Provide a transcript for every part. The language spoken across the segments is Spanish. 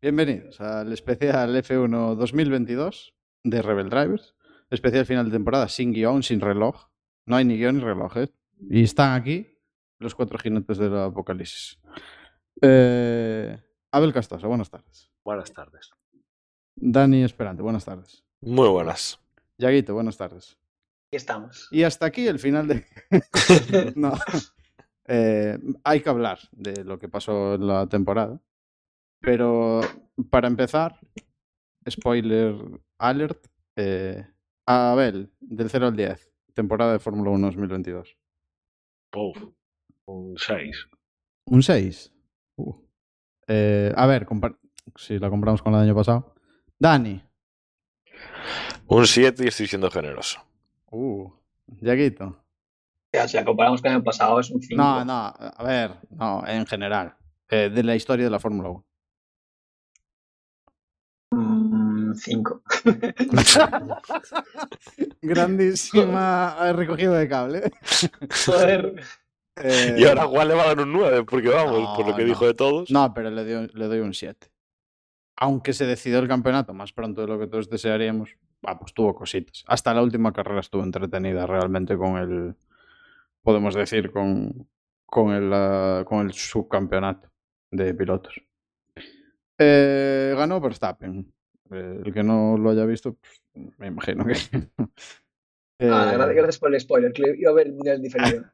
Bienvenidos al especial F1 2022 de Rebel Drivers. Especial final de temporada sin guion, sin reloj. No hay ni guion ni reloj, ¿eh? Y están aquí los cuatro jinetes del apocalipsis. Eh, Abel Castosa, buenas tardes. Buenas tardes. Dani Esperante, buenas tardes. Muy buenas. Yaguito, buenas tardes. Aquí estamos. Y hasta aquí el final de... no. Eh, hay que hablar de lo que pasó en la temporada. Pero para empezar, spoiler alert, eh, Abel, del 0 al 10, temporada de Fórmula 1 2022. Puf, un 6. ¿Un 6? Uh. Eh, a ver, si la compramos con la del año pasado. Dani. Un 7 y estoy siendo generoso. Uh. Yaguito. Ya, si la comparamos con el año pasado es un 5. No, no, a ver, no, en general. eh, de la historia de la Fórmula 1. 5. Grandísima recogida de cable. Joder. Eh, Y ahora Juan le va a dar un 9, porque vamos, No, por lo que no. dijo de todos. No, pero le doy, le doy un 7. Aunque se decidió el campeonato más pronto de lo que todos desearíamos, ah, pues tuvo cositas. Hasta la última carrera estuvo entretenida realmente con el, podemos decir, con, con, el, ah, con el subcampeonato de pilotos. Eh, ganó Verstappen. Eh, el que no lo haya visto, pues, me imagino que... Ah, Eh, gra- gracias por el spoiler, que iba a ver el mundial diferido.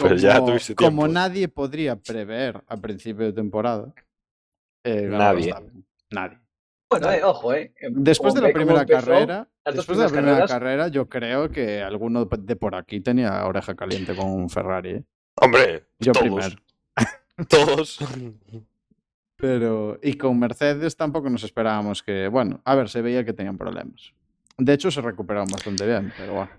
Pues ya tuviste como tiempo. nadie podría prever a principio de temporada, eh, ganó Nadie. Nadie. Bueno, eh, ojo, eh. Después de Como la como primera empezó, carrera, después de la primera carreras- carrera, yo creo que alguno de por aquí tenía oreja caliente con un Ferrari. ¿eh? Hombre, Yo todos. primero. Todos. Pero, y con Mercedes tampoco nos esperábamos que, bueno, a ver, se veía que tenían problemas. De hecho, se recuperaron bastante bien, pero bueno.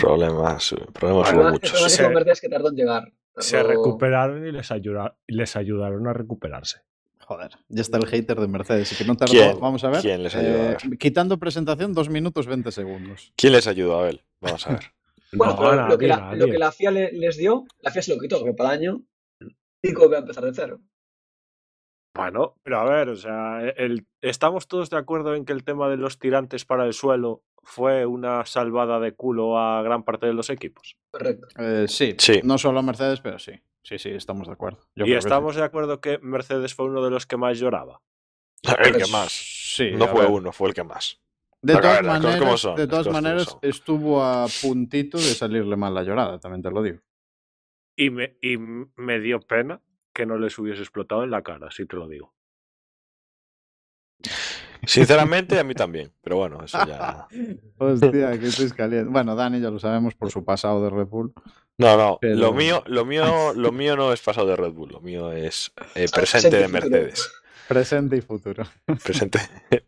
problemas, problemas Bueno, hubo muchos. cosa Mercedes que tardó en llegar. Se recuperaron y les, ayuda- les ayudaron a recuperarse. Joder, ya está el hater de Mercedes. Y que no tardó, ¿Quién? vamos a ver. ¿Quién les ayudó? A eh, quitando presentación, 2 minutos 20 segundos. ¿Quién les ayudó, Abel? Vamos a ver. Bueno, No, pero nadie, lo, que la, lo que la FIA le- les dio, la FIA se lo quitó, que para el año 5 va a empezar de cero. Bueno, pero a ver, o sea, el, estamos todos de acuerdo en que el tema de los tirantes para el suelo fue una salvada de culo a gran parte de los equipos. Correcto. Eh, sí, Sí. no solo a Mercedes, pero sí. Sí, sí, estamos de acuerdo. Yo y sí. estamos de acuerdo que Mercedes fue uno de los que más lloraba. El que más. Sí, No fue ver. uno, fue el que más. De todas maneras, son, de todas maneras estuvo a puntito de salirle mal la llorada, también te lo digo. Y me, y me dio pena que no les hubiese explotado en la cara, si te lo digo. Sinceramente, a mí también. Pero bueno, eso ya. Hostia, que caliente. Bueno, Dani ya lo sabemos por su pasado de Red Bull. No, no. Pero- Lo mío, lo mío, lo mío no es pasado de Red Bull. Lo mío es eh, presente de. Mercedes. Presente y futuro. Presente,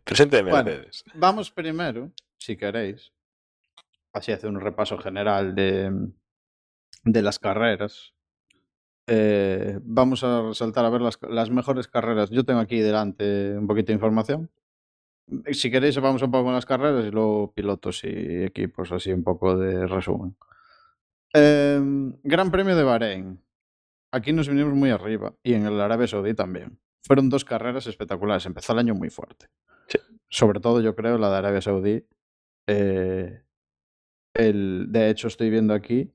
presente de Bueno. Mercedes. Vamos primero, si queréis, así hacer un repaso general de, de las carreras. Eh, vamos a resaltar a ver las, las mejores carreras. Yo tengo aquí delante un poquito de información. Si queréis, vamos un poco con las carreras y luego pilotos y equipos, así un poco de resumen. Em, Gran Premio de Bahrein. Aquí nos vinimos muy arriba y en el Arabia Saudí también. Fueron dos carreras espectaculares. Empezó el año muy fuerte. Sí. Sobre todo, yo creo, la de Arabia Saudí. Eh, el, de hecho, estoy viendo aquí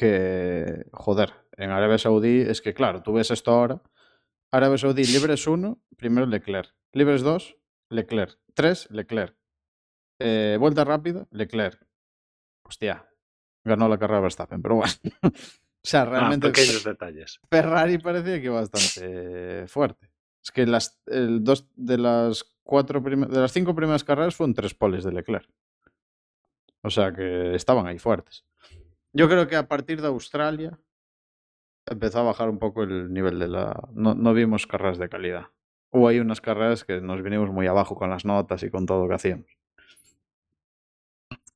que, joder, en Arabia Saudí es que, claro, tú ves esto ahora. Arabia Saudí, libres 1, primero Leclerc. Libres 2, Leclerc. 3, Leclerc. Eh, vuelta rápida, Leclerc. Hostia, ganó la carrera Verstappen, pero bueno. o sea, Ah, realmente pequeños detalles. Ferrari parecía que bastante fuerte. Es que las, el dos de las cuatro de las cinco primeras carreras fueron tres poles de Leclerc. O sea que estaban ahí fuertes. Yo creo que a partir de Australia empezó a bajar un poco el nivel de la. No, no vimos carreras de calidad. Hubo ahí unas carreras que nos vinimos muy abajo con las notas y con todo lo que hacíamos.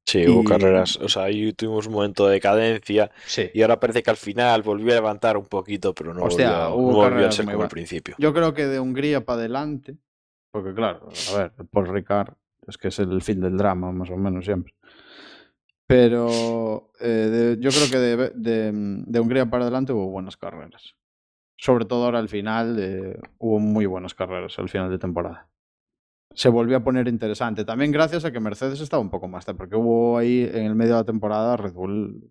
Sí, hubo Y- carreras. O sea, ahí tuvimos un momento de decadencia. Sí. Y ahora parece que al final volvió a levantar un poquito, pero no Hostia, volvió, hubo no volvió a ser como al principio. Yo creo que de Hungría para adelante, porque claro, a ver, Paul Ricard es que es el fin del drama, más o menos siempre. Pero eh, yo creo que de, de- de Hungría para adelante hubo buenas carreras. Sobre todo ahora al final, eh, hubo muy buenas carreras al final de temporada. Se volvió a poner interesante. También gracias a que Mercedes estaba un poco más, porque hubo ahí en el medio de la temporada Red Bull.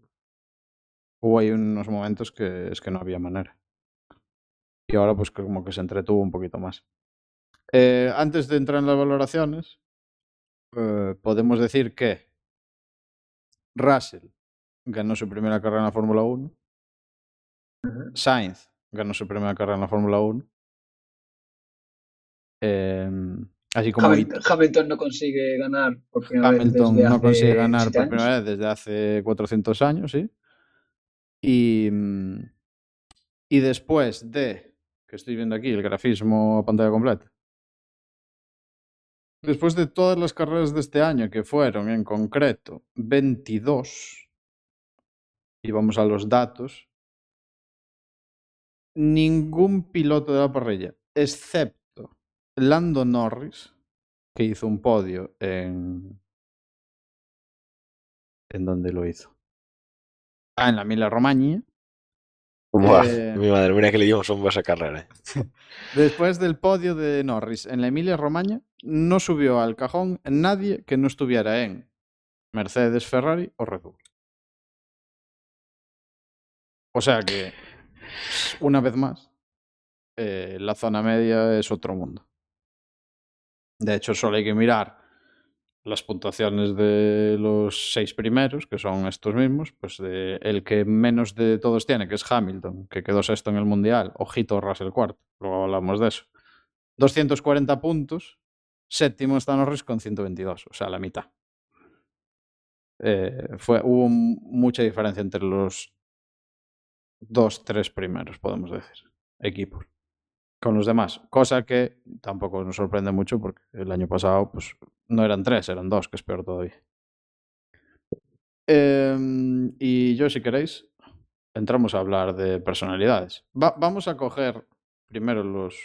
Hubo ahí unos momentos que es que no había manera. Y ahora, pues como que se entretuvo un poquito más. Eh, antes de entrar en las valoraciones, eh, podemos decir que Russell ganó su primera carrera en la Fórmula 1. Ujú. Sainz ganó su primera carrera en la Fórmula 1. Em, así como Hamilton, Hamilton no consigue ganar por primera vez Hamilton desde no hace consigue ganar por primera vez desde hace 400 años, ¿sí? Y, mm, y después de, que estoy viendo aquí, el grafismo a pantalla completa. Después de todas las carreras de este año, que fueron en concreto 22, y vamos a los datos, ningún piloto de la parrilla, excepto Lando Norris, que hizo un podio en... ¿En dónde lo hizo? Ah, en la Mila Romagna. Eh, Mi madre, mira que le dimos un a esa carrera. eh. Después del podio de Norris en la Emilia Romagna, no subió al cajón nadie que no estuviera en Mercedes, Ferrari o Red Bull. O sea que, una vez más, eh, la zona media es otro mundo. De hecho, solo hay que mirar las puntuaciones de los seis primeros, que son estos mismos, pues de- el que menos de todos tiene, que es Hamilton, que quedó sexto en el Mundial, ojito Russell cuarto, luego hablamos de eso. 240 puntos, séptimo está Norris con 122, o sea, la mitad. Eh, fue, hubo mucha diferencia entre los dos, tres primeros, podemos decir, equipos. Con los demás, cosa que tampoco nos sorprende mucho porque el año pasado pues, no eran tres, eran dos, que es peor todavía. Em, y yo, si queréis, entramos a hablar de personalidades. Va- vamos a coger primero los,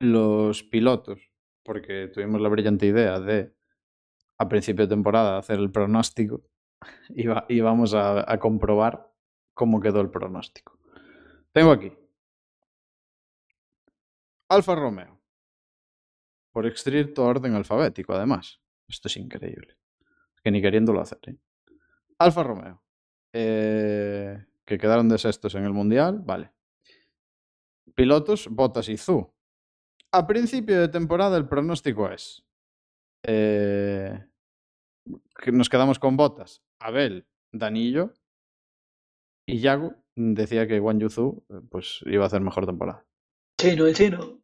los pilotos, porque tuvimos la brillante idea de, a principio de temporada, hacer el pronóstico y, va- y vamos a comprobar cómo quedó el pronóstico. Tengo aquí Alfa Romeo, por estricto orden alfabético, además. Esto es increíble. Que ni queriéndolo hacer. ¿eh? Alfa Romeo, eh, que quedaron de sextos en el Mundial, vale. Pilotos, Bottas y Zu. A principio de temporada el pronóstico es eh, que nos quedamos con Bottas, Abel, Danillo y Yago decía que Juan Yuzu pues iba a hacer mejor temporada. Chino, el chino.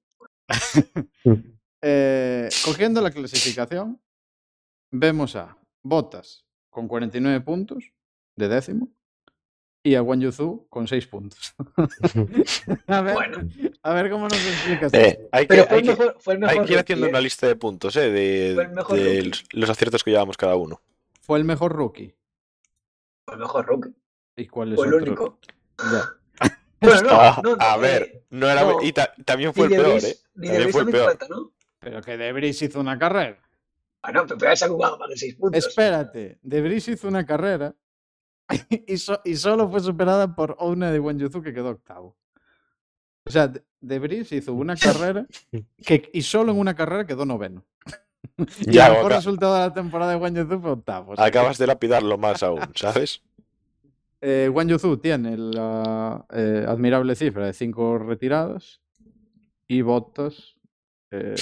Eh, cogiendo la clasificación, vemos a Bottas con 49 puntos de décimo y a Wang Yuzu con 6 puntos. a, ver, Bueno. a ver cómo nos explicas Eh, esto. hay que, Pero fue hay el que- mejor, fue el mejor hay que ir haciendo una lista de puntos, ¿eh? De, los, los aciertos que llevamos cada uno. Fue el mejor rookie. Fue el mejor rookie. ¿Y cuál es Fue el otro? único. Ya. Bueno, no, Ah, no, a eh, ver, no era, no. y ta- también fue Ni el de peor, ¿eh? También fue el peor. ¿no? Pero que De Vries hizo una carrera. Bueno, pero ya se ha jugado más de 6 puntos. Espérate, De Vries hizo una carrera y, so- y solo fue superada por una de Wang Yuzu que quedó octavo. O sea, De- De Vries hizo una carrera que, y solo en una carrera quedó noveno. y Ya, el mejor resultado de la temporada de Wang Yuzu fue octavo. o sea que, Acabas de lapidarlo más aún, ¿sabes? Eh, Wang Yuzu tiene la eh, admirable cifra de cinco retiradas y Bottas eh,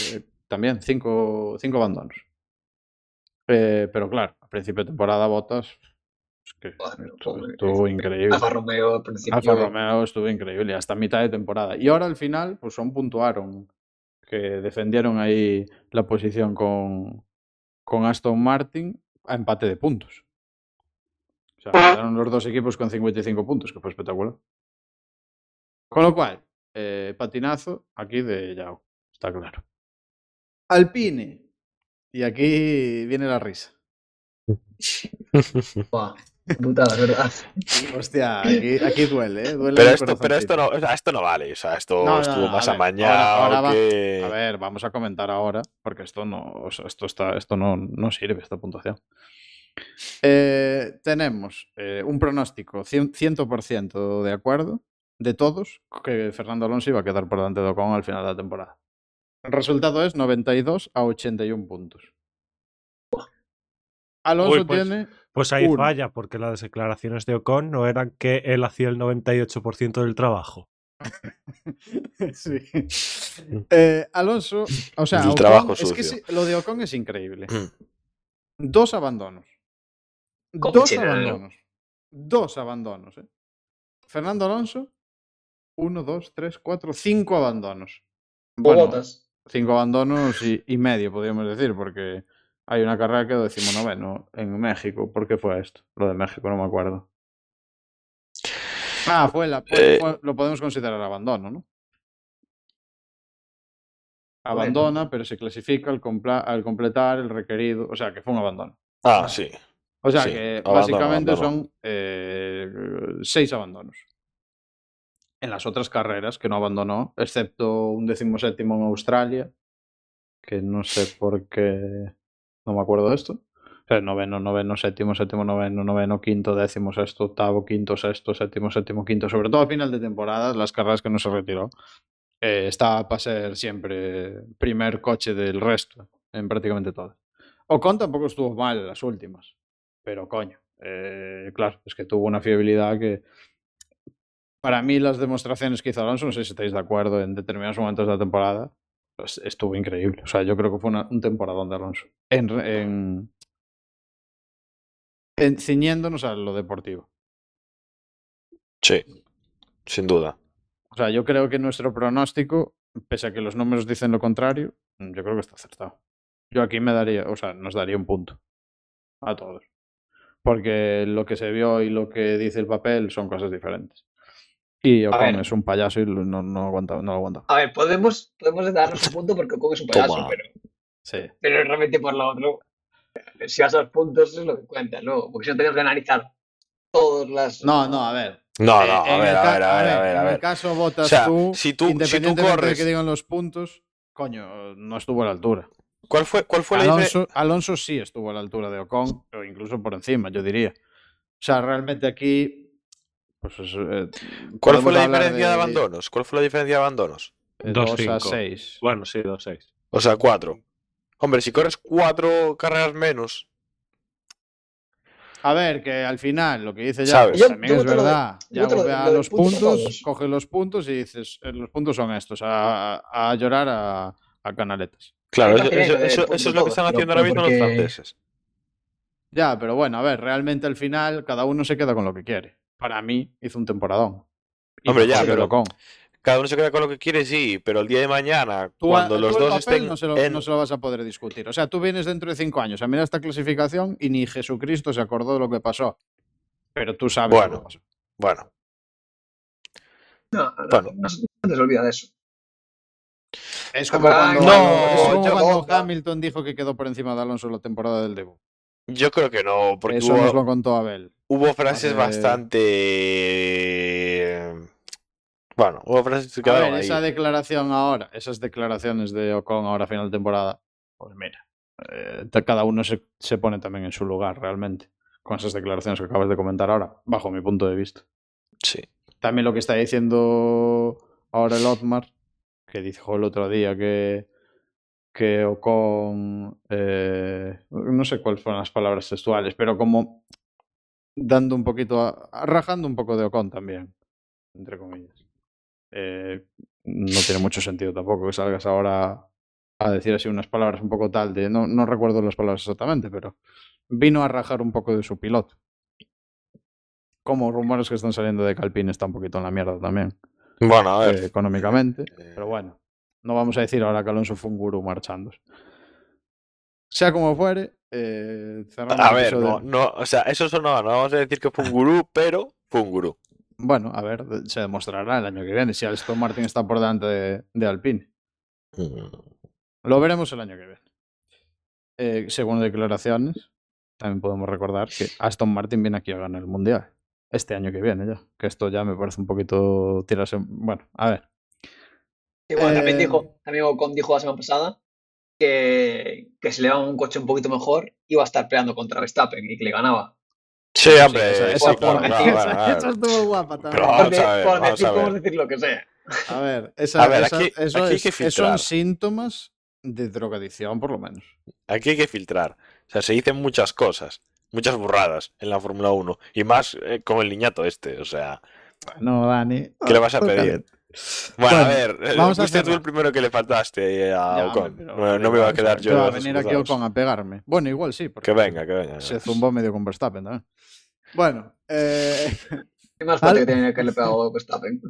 también cinco, cinco abandonos. Eh, pero claro, a principio de temporada Bottas que Bueno, estuvo, increíble. Alfa Romeo al principio. Alfa Romeo estuvo increíble hasta mitad de temporada. Y ahora al final, pues son puntuaron, que defendieron ahí la posición con, con Aston Martin a empate de puntos. O sea, quedaron los dos equipos con 55 puntos, que fue espectacular. Con lo cual, eh, patinazo aquí de Yao, está claro. Alpine. Y aquí viene la risa. Buah, putada, ¿verdad? Hostia, aquí, aquí duele, ¿eh? Duele Pero esto, pero esto no, o sea, esto no vale. O sea, esto No, no, estuvo no, más amañado ahora- ahora va- que. A ver, vamos a comentar ahora, porque esto no, o sea, esto está, esto no, no sirve, esta puntuación. Eh, tenemos eh, un pronóstico cien- 100% de acuerdo de todos que Fernando Alonso iba a quedar por delante de Ocon al final de la temporada. El resultado es 92 a 81 puntos. Alonso Uy, pues- tiene Pues ahí Uno. falla, porque las declaraciones de Ocon no eran que él hacía el 98% del trabajo. Sí. Eh, Alonso, o sea, El Ocon- trabajo es que sí, lo de Ocon es increíble. Mm. Dos abandonos. ¿Cómo Dos abandonos. Dos abandonos. ¿eh? Fernando Alonso, uno, dos, tres, cuatro, cinco abandonos. Bueno, cinco abandonos y, y medio, podríamos decir, porque hay una carrera que decimonoveno en México. ¿Por qué fue esto? Lo de México, no me acuerdo. Ah, fue la. fue- Eh. fue- lo podemos considerar abandono, ¿no? Abandona, pero se clasifica al, compla- al completar el requerido. O sea, que fue un abandono. Ah, sí. O sea, Sí, que abandono, básicamente abandono. son eh, seis abandonos. En las otras carreras que no abandonó, excepto un decimoséptimo en Australia, que no sé por qué no me acuerdo de esto. O sea, noveno, noveno, séptimo, séptimo, noveno, noveno, quinto, décimo, sexto, octavo, quinto, sexto, séptimo, séptimo, quinto. Sobre todo a final de temporada, las carreras que no se retiró, eh, estaba para ser siempre primer coche del resto, en prácticamente todas. Ocon tampoco estuvo mal en las últimas. Pero coño, eh, claro, es que tuvo una fiabilidad que para mí las demostraciones que hizo Alonso, no sé si estáis de acuerdo, en determinados momentos de la temporada, pues estuvo increíble. O sea, yo creo que fue una- un temporadón de Alonso. En, en, en- ciñéndonos a lo deportivo. Sí. Sin duda. O sea, yo creo que nuestro pronóstico, pese a que los números dicen lo contrario, yo creo que está acertado. Yo aquí me daría, o sea, nos daría un punto a todos. Porque lo que se vio y lo que dice el papel son cosas diferentes. Y Ocon es un payaso y no, no, aguanta, no lo aguanta. A ver, podemos, podemos darnos un punto porque Ocon es un payaso, Toma. pero, Sí. pero realmente por lo otro, si vas a los puntos es lo que cuenta, ¿no? Porque si no tenemos que analizar todas las... No, no, a ver. No, Eh, no, a en ver, el a ver, a ver, a ver, a En el caso votas O sea, tú, si tú- si tú independientemente de corres- que digan los puntos, coño, no estuvo a la altura. ¿Cuál fue, cuál fue la diferencia? Alonso, Alonso sí estuvo a la altura de Ocon, o incluso por encima, yo diría. O sea, realmente aquí. Pues, es, eh, ¿Cuál fue la diferencia de, abandonos? ¿Cuál fue la diferencia de abandonos? de Dos, 2 a cinco. 6. Bueno, sí, 2-6. O sea, cuatro. Hombre, si corres cuatro carreras menos. A ver, que al final lo que dice ya también yo es lo verdad. Ya vuelve a lo los puntos a coge los puntos y dices, eh, los puntos son estos, a, a- a llorar a, a canaletas. Claro, eso, es lo que están pero- haciendo ahora mismo los franceses. Ya, pero bueno, a ver, realmente al final cada uno se queda con lo que quiere. Para mí hizo un temporadón. Y Hombre, ya, pero- Ocon. Cada uno se queda con lo que quiere, sí, pero el día de mañana, Tú, cuando los dos estén no se, lo, en- no se lo vas a poder discutir. O sea, tú vienes dentro de cinco años a mirar esta clasificación y ni Jesucristo se acordó de lo que pasó. Pero tú sabes Bueno. lo que pasó. Bueno, No, no, Bueno. no se olvida de eso. Es como cuando, no, como cuando Hamilton dijo que quedó por encima de Alonso la temporada del debut. yo creo que no, porque Eso nos hubo, lo contó Abel. hubo frases hace- bastante... Bueno, hubo frases que A ver, ahí. esa declaración ahora, esas declaraciones de Ocon ahora a final de temporada, pues mira, eh, cada uno se, se pone también en su lugar realmente. Con esas declaraciones que acabas de comentar ahora, bajo mi punto de vista. Sí. También lo que está diciendo ahora el Otmar, que dijo el otro día que, que Ocon, eh, no sé cuáles fueron las palabras textuales, pero como dando un poquito, rajando un poco de Ocon también, entre comillas. Eh, no tiene mucho sentido tampoco que salgas ahora a decir así unas palabras un poco tal de, no, no recuerdo las palabras exactamente, pero vino a rajar un poco de su piloto. Como rumores que están saliendo de que Alpine está un poquito en la mierda también, Bueno, a ver. eh, económicamente. eh, Pero bueno, no vamos a decir ahora que Alonso fue un gurú marchando. Sea como fuere, eh, cerramos a ver, no, no, o sea, eso sonaba, no vamos a decir que fue un gurú, pero fue un gurú. Bueno, a ver, se demostrará el año que viene si Aston Martin está por delante de, de Alpine. Mm, Lo veremos el año que viene. Eh, según declaraciones, también podemos recordar que Aston Martin viene aquí a ganar el Mundial. Este año que viene ya. Que esto ya me parece un poquito tirarse... Bueno, a ver. Y bueno, también Eh, dijo, también Ocon dijo la semana pasada que, que si le daban un coche un poquito mejor, iba a estar peleando contra Verstappen y que le ganaba. Sí, hombre, o sea, sí, esa, claro, claro, estuvo guapa también. Pero vamos a ver, vamos decir, a ver. podemos decir lo que sea. A ver, esa, A ver, esa- aquí- eso aquí hay es- que son síntomas de drogadicción, por lo menos. Aquí hay que filtrar. O sea, se dicen muchas cosas, muchas burradas en la Fórmula 1. Y más eh, con el niñato este. O sea, No, Dani. ¿Qué le vas a Toca pedir? bueno, Bueno, a ver, eh, vamos a fuiste tú el primero que le faltaste a Ya, Ocon. pero- no, no me iba a quedar ¿Qué yo. va a venir aquí. Ocon a pegarme. Bueno, igual sí. porque Que venga, que venga. Se zumbó medio con Verstappen también. Bueno, eh, ¿Qué más fuerte que tenía que le pegado Verstappen?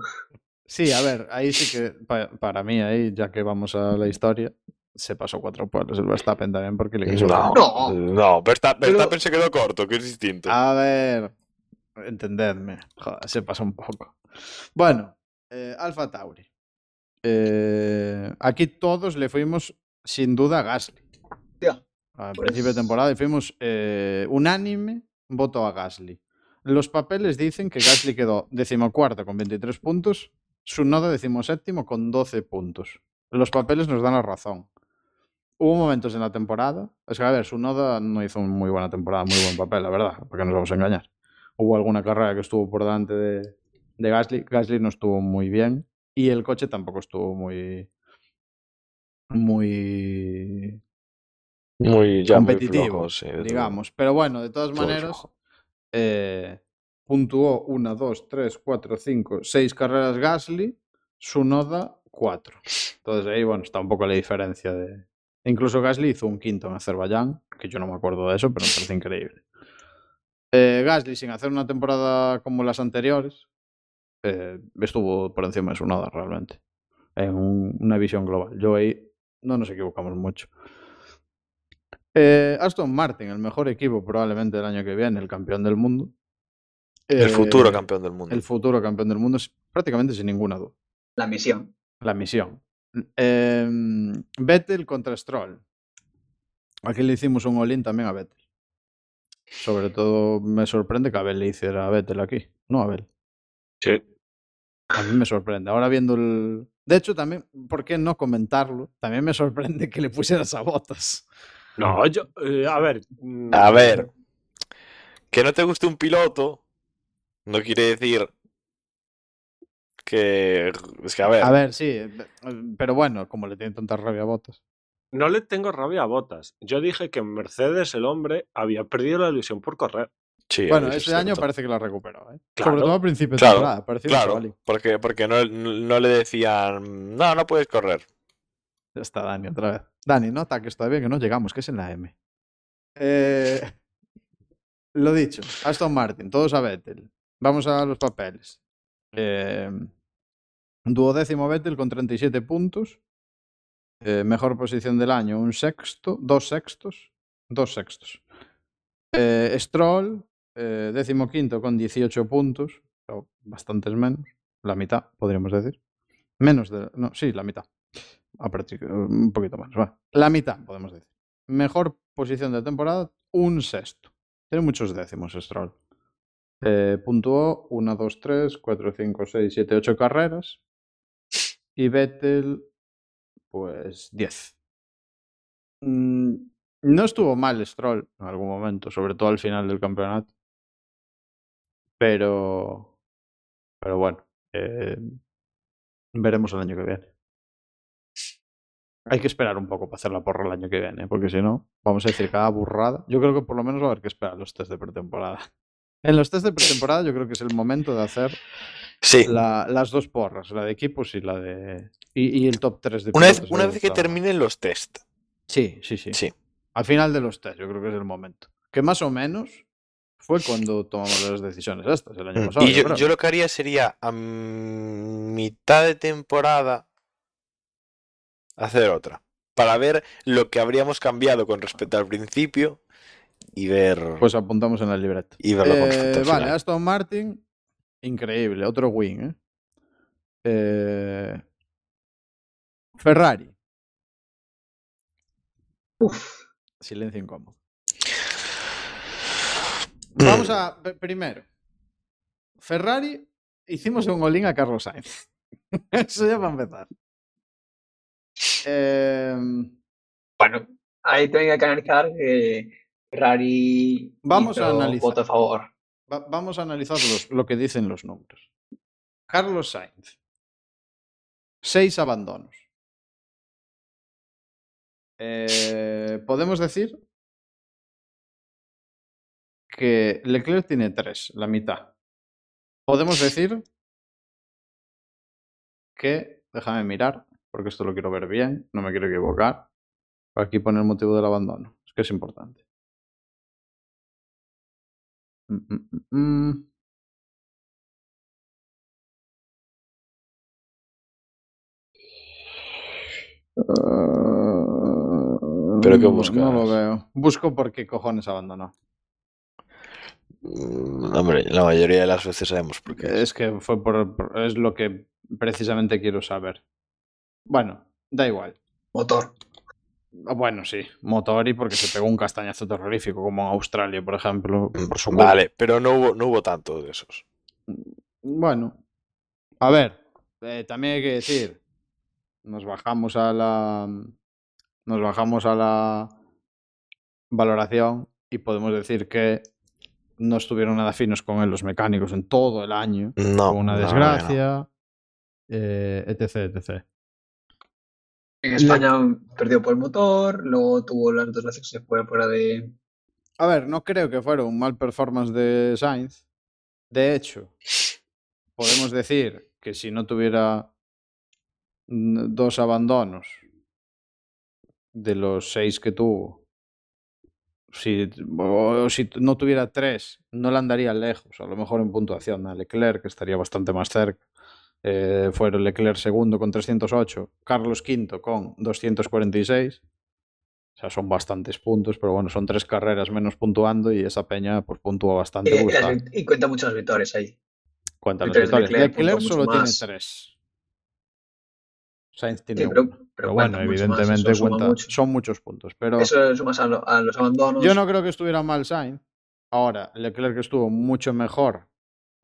sí, a ver, ahí sí que pa- para mí, ahí, ya que vamos a la historia, se pasó cuatro pueblos el Verstappen también porque le quiso No, No. no, Verstappen, Pero- Verstappen se quedó corto, que es distinto. A ver, entendedme. Joder, se pasó un poco. Bueno, eh, Alfa Tauri. Eh, aquí todos le fuimos sin duda a Gasly. Hostia, Al Pues- principio de temporada y fuimos eh, unánime voto a Gasly. Los papeles dicen que Gasly quedó decimocuarto con 23 puntos, Sunoda decimoséptimo con 12 puntos. Los papeles nos dan la razón. Hubo momentos en la temporada, es que a ver, Sunoda no hizo muy buena temporada, muy buen papel, la verdad, porque nos vamos a engañar. Hubo alguna carrera que estuvo por delante de, de Gasly, Gasly no estuvo muy bien y el coche tampoco estuvo muy muy Muy ya muy competitivo, flojo, sí, desde digamos. Pero bueno, de todas maneras, eh, puntuó 1, 2, 3, 4, 5, 6 carreras Gasly, Sunoda 4. Entonces ahí, bueno, está un poco la diferencia de... Incluso Gasly hizo un quinto en Azerbaiyán, que yo no me acuerdo de eso, pero me parece increíble. Eh, Gasly, sin hacer una temporada como las anteriores, eh, estuvo por encima de Sunoda realmente, en un- una visión global. Yo ahí no nos equivocamos mucho. Eh, Aston Martin, el mejor equipo probablemente del año que viene, el campeón del mundo. El futuro campeón del mundo. El futuro campeón del mundo es prácticamente sin ninguna duda. la misión. La misión. Em, Vettel contra Stroll. Aquí le hicimos un all también a Vettel. Sobre todo me sorprende que Abel le hiciera a Vettel aquí. No a Abel. Sí. A mí me sorprende. Ahora viendo el. De hecho, también, ¿por qué no comentarlo? También me sorprende que le pusieras a botas. No, yo, eh, a ver. mm, A ver, que no te guste un piloto no quiere decir que. Es que, a ver, A ver, sí. Pero bueno, como le tiene tanta rabia a botas. No le tengo rabia a botas. Yo dije que en Mercedes el hombre había perdido la ilusión por correr. sí, Bueno, eso es este año parece que lo ha recuperado. ¿eh? Claro. Sobre todo a principio de Claro, temporada. parecía un Claro, porque, porque no, no le decían, no, no puedes correr. Ya está Dani otra vez. Dani, no ataques todavía que no llegamos, que es en la M. Eh, lo dicho, Aston Martin, todos a Vettel. Vamos a los papeles. Eh, duodécimo Vettel con 37 puntos. Eh, mejor posición del año, un sexto, dos sextos, dos sextos. Eh, Stroll, eh, décimo quinto con 18 puntos, o bastantes menos, la mitad, podríamos decir. Menos de, no, sí, la mitad. Un poquito más, va. La mitad, podemos decir. Mejor posición de temporada, un sexto. Tiene muchos décimos Stroll. Eh, puntuó 1, 2, 3, 4, 5, 6, 7, 8 carreras. Y Vettel, pues 10. Mm, no estuvo mal Stroll en algún momento, sobre todo al final del campeonato. Pero, pero bueno, eh, veremos el año que viene. Hay que esperar un poco para hacer la porra el año que viene, porque si no, vamos a decir cada burrada. Yo creo que por lo menos va a haber que esperar los test de pretemporada. En los test de pretemporada yo creo que es el momento de hacer Sí, la- las dos porras, la de equipos y la de. Y, y el top 3 de una vez, una vez que terminen los test. Sí, sí, sí, Sí. Al final de los test, yo creo que es el momento. Que más o menos fue cuando tomamos las decisiones estas, el año Mm, pasado. Y yo lo que haría sería a mitad de temporada hacer otra. Para ver lo que habríamos cambiado con respecto al principio y ver, Pues apuntamos en la libreta. y verlo con Eh, vale. Aston Martin, increíble, otro win, ¿eh? Eh, Ferrari. Uf, Silencio incómodo. Mm. Vamos a. Primero. Ferrari, hicimos un olín a Carlos Sainz. Eso ya para empezar. Em, bueno, ahí tenía que analizar que Ferrari Vamos a analizar. voto a favor. va- vamos a analizar los- lo que dicen los números. Carlos Sainz. Seis abandonos. Eh, podemos decir que Leclerc tiene tres, la mitad. Podemos decir que, déjame mirar, porque esto lo quiero ver bien, no me quiero equivocar. Aquí pone el motivo del abandono, es que es importante. Mm, mm, mm. ¿Pero qué buscas? No lo veo. Busco por qué cojones abandonó. Mm, Hombre, la mayoría de las veces sabemos por qué. Es que fue por, por- es lo que precisamente quiero saber. Bueno, da igual. Motor. Ah, Bueno, sí, motor y porque se pegó un castañazo terrorífico, como en Australia, por ejemplo. Por su culpa. Vale, pero no hubo, no hubo tanto de esos. Bueno, a ver, eh, también hay que decir, nos bajamos a la, nos bajamos a la valoración y podemos decir que no estuvieron nada finos con él los mecánicos en todo el año, No. con una no, no, no. desgracia, eh, etc, etc. En España perdió por el motor, luego tuvo las dos veces que se fue fuera de. A ver, no creo que fuera un mal performance de Sainz. De hecho, podemos decir que si no tuviera mm, dos abandonos de los seis que tuvo, si, o si no tuviera tres, no le andaría lejos, a lo mejor en puntuación a Leclerc, que estaría bastante más cerca. Eh, fueron Leclerc segundo con 308, Carlos quinto con 246. O sea, son bastantes puntos, pero bueno, son tres carreras menos puntuando y esa peña pues puntúa bastante. Y, y- y cuenta muchas victorias ahí. Cuenta las victorias. Leclerc solo tiene más. tres. Sainz tiene Sí, pero, uno. pero bueno, más, evidentemente cuenta, mucho. son muchos puntos. Pero Eso sumas a, lo- a los abandonos. yo no creo que estuviera mal Sainz. Ahora, Leclerc estuvo mucho mejor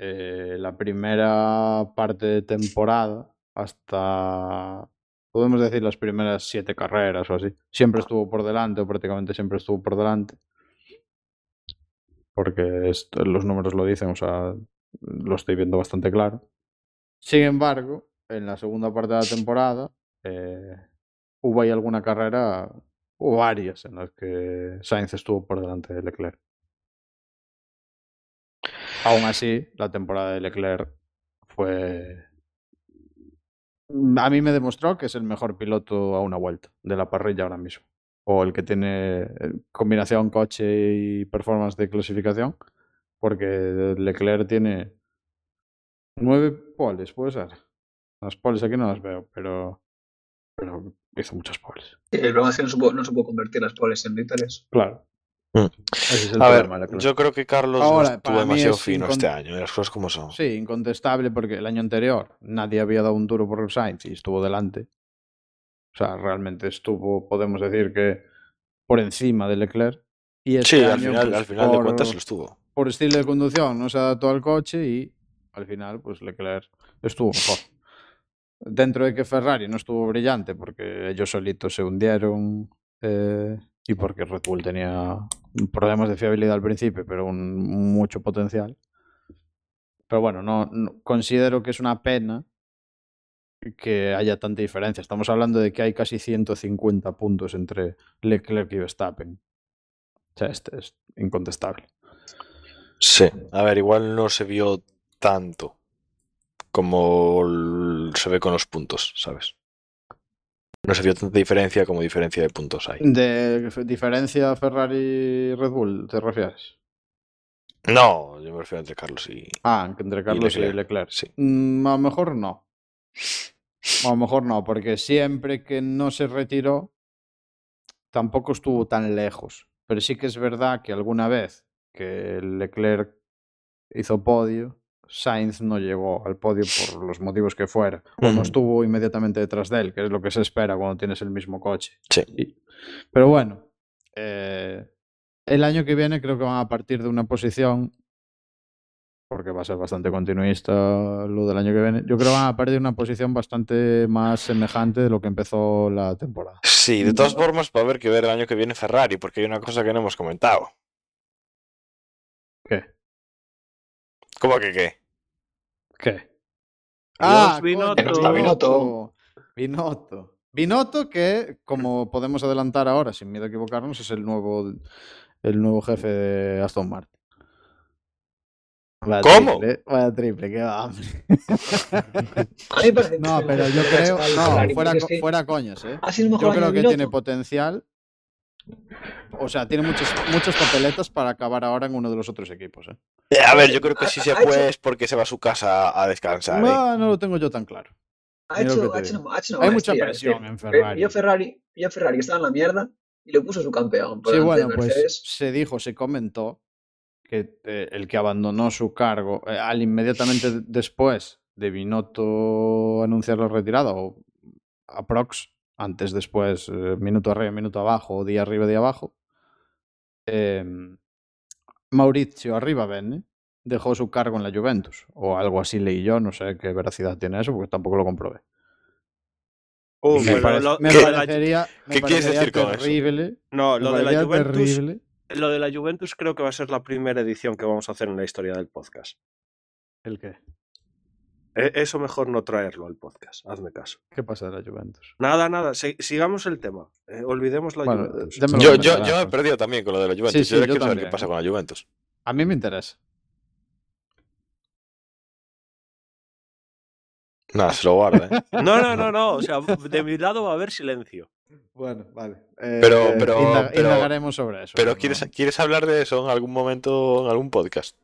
eh, la primera parte de temporada hasta, podemos decir, las primeras siete carreras o así. Siempre estuvo por delante o prácticamente siempre estuvo por delante. Porque esto- los números lo dicen, o sea, lo estoy viendo bastante claro. Sin embargo, en la segunda parte de la temporada eh, hubo ahí alguna carrera, o varias, en las que Sainz estuvo por delante de Leclerc. Aún así, la temporada de Leclerc fue... A mí me demostró que es el mejor piloto a una vuelta de la parrilla ahora mismo. O el que tiene eh, combinación coche y performance de clasificación. Porque Leclerc tiene nueve poles, puede ser. Las poles aquí no las veo, pero, pero hizo muchas poles. El problema es que no supo, no supo convertir las poles en victorias. Claro. Mm. Es el A ver, de yo creo que Carlos Ahora, no estuvo demasiado es fino este año, las cosas como son. Sí, incontestable porque el año anterior nadie había dado un duro por Sainz y estuvo delante. O sea, realmente estuvo, podemos decir que por encima de Leclerc. Y este Sí, al año, final, pues, al final de por- cuentas lo estuvo. por estilo de conducción no se adaptó al coche y al final pues Leclerc estuvo mejor. Dentro de que Ferrari no estuvo brillante porque ellos solitos se hundieron eh, y porque Red Bull tenía problemas de fiabilidad al principio, pero mucho potencial. Pero bueno, no, no- considero que es una pena que haya tanta diferencia. Estamos hablando de que hay casi 150 puntos entre Leclerc y Verstappen. O sea, este es incontestable. Sí, a ver, igual no se vio tanto como se ve con los puntos, ¿sabes? No se vio tanta diferencia como diferencia de puntos hay. ¿De diferencia Ferrari-Red Bull te refieres? No, yo me refiero entre Carlos y... Ah, entre Carlos y Leclerc, Leclerc. sí. Mm, a lo mejor no. A lo mejor no, porque siempre que no se retiró, tampoco estuvo tan lejos. Pero sí que es verdad que alguna vez que Leclerc hizo podio, Sainz no llegó al podio por los motivos que fuera. O no estuvo inmediatamente detrás de él, que es lo que se espera cuando tienes el mismo coche. Sí. Y- Pero bueno, eh, el año que viene creo que van a partir de una posición, porque va a ser bastante continuista lo del año que viene, yo creo que van a partir de una posición bastante más semejante de lo que empezó la temporada. Sí, de todas formas va a haber que ver el año que viene Ferrari, porque hay una cosa que no hemos comentado. ¿Qué? ¿Cómo que qué? ¿Qué? Adiós, coño, Binotto. Está Binotto. Binotto. Binotto, que como podemos adelantar ahora, sin miedo a equivocarnos, es el nuevo, el nuevo jefe de Aston Martin. Vaya ¿Cómo? triple, vaya triple, qué va, No, pero yo creo. No, fuera, fuera coñas, ¿eh? Yo creo que tiene potencial. O sea, tiene muchas, muchas papeletas para acabar ahora en uno de los otros equipos, ¿eh? Eh, A ver, yo creo que si se fue es porque se va a su casa a descansar. ¿eh? No, no lo tengo yo tan claro. Ha Mira lo hecho, que ha te hecho digo. una, ha hecho una Hay mucha estilla, presión es en Ferrari. Vio Ferrari, Ferrari que estaba en la mierda y le puso su campeón. por Sí, de bueno, pues se dijo, se comentó que eh, el que abandonó su cargo eh, al inmediatamente de- después de Binotto anunciar la retirada, o aprox, antes, después, eh, minuto arriba, minuto abajo, día arriba, día abajo, em, Maurizio Arriba Bene dejó su cargo en la Juventus, o algo así leí yo, no sé qué veracidad tiene eso, porque tampoco lo comprobé. Uh, me pero parece- lo, me lo de la, parecería, me qué quieres parecería decir con eso? terrible, no, lo de la Juventus. terrible. Lo de la Juventus creo que va a ser la primera edición que vamos a hacer en la historia del podcast. ¿El qué? E- Eso mejor no traerlo al podcast, hazme caso. ¿Qué pasa de la Juventus? Nada, nada, si- sigamos el tema. Eh, olvidemos la Bueno, Juventus. Yo, yo, yo me he perdido también con lo de la Juventus. Sí, sí, yo yo quiero saber qué pasa con la Juventus. A mí me interesa. Nada, se lo guarda, ¿eh? No, no, no, no. O sea, de mi lado va a haber silencio. Bueno, vale. Pero- pero- pero- indagaremos sobre eso. Pero ¿quieres, ¿quieres hablar de eso en algún momento, en algún podcast?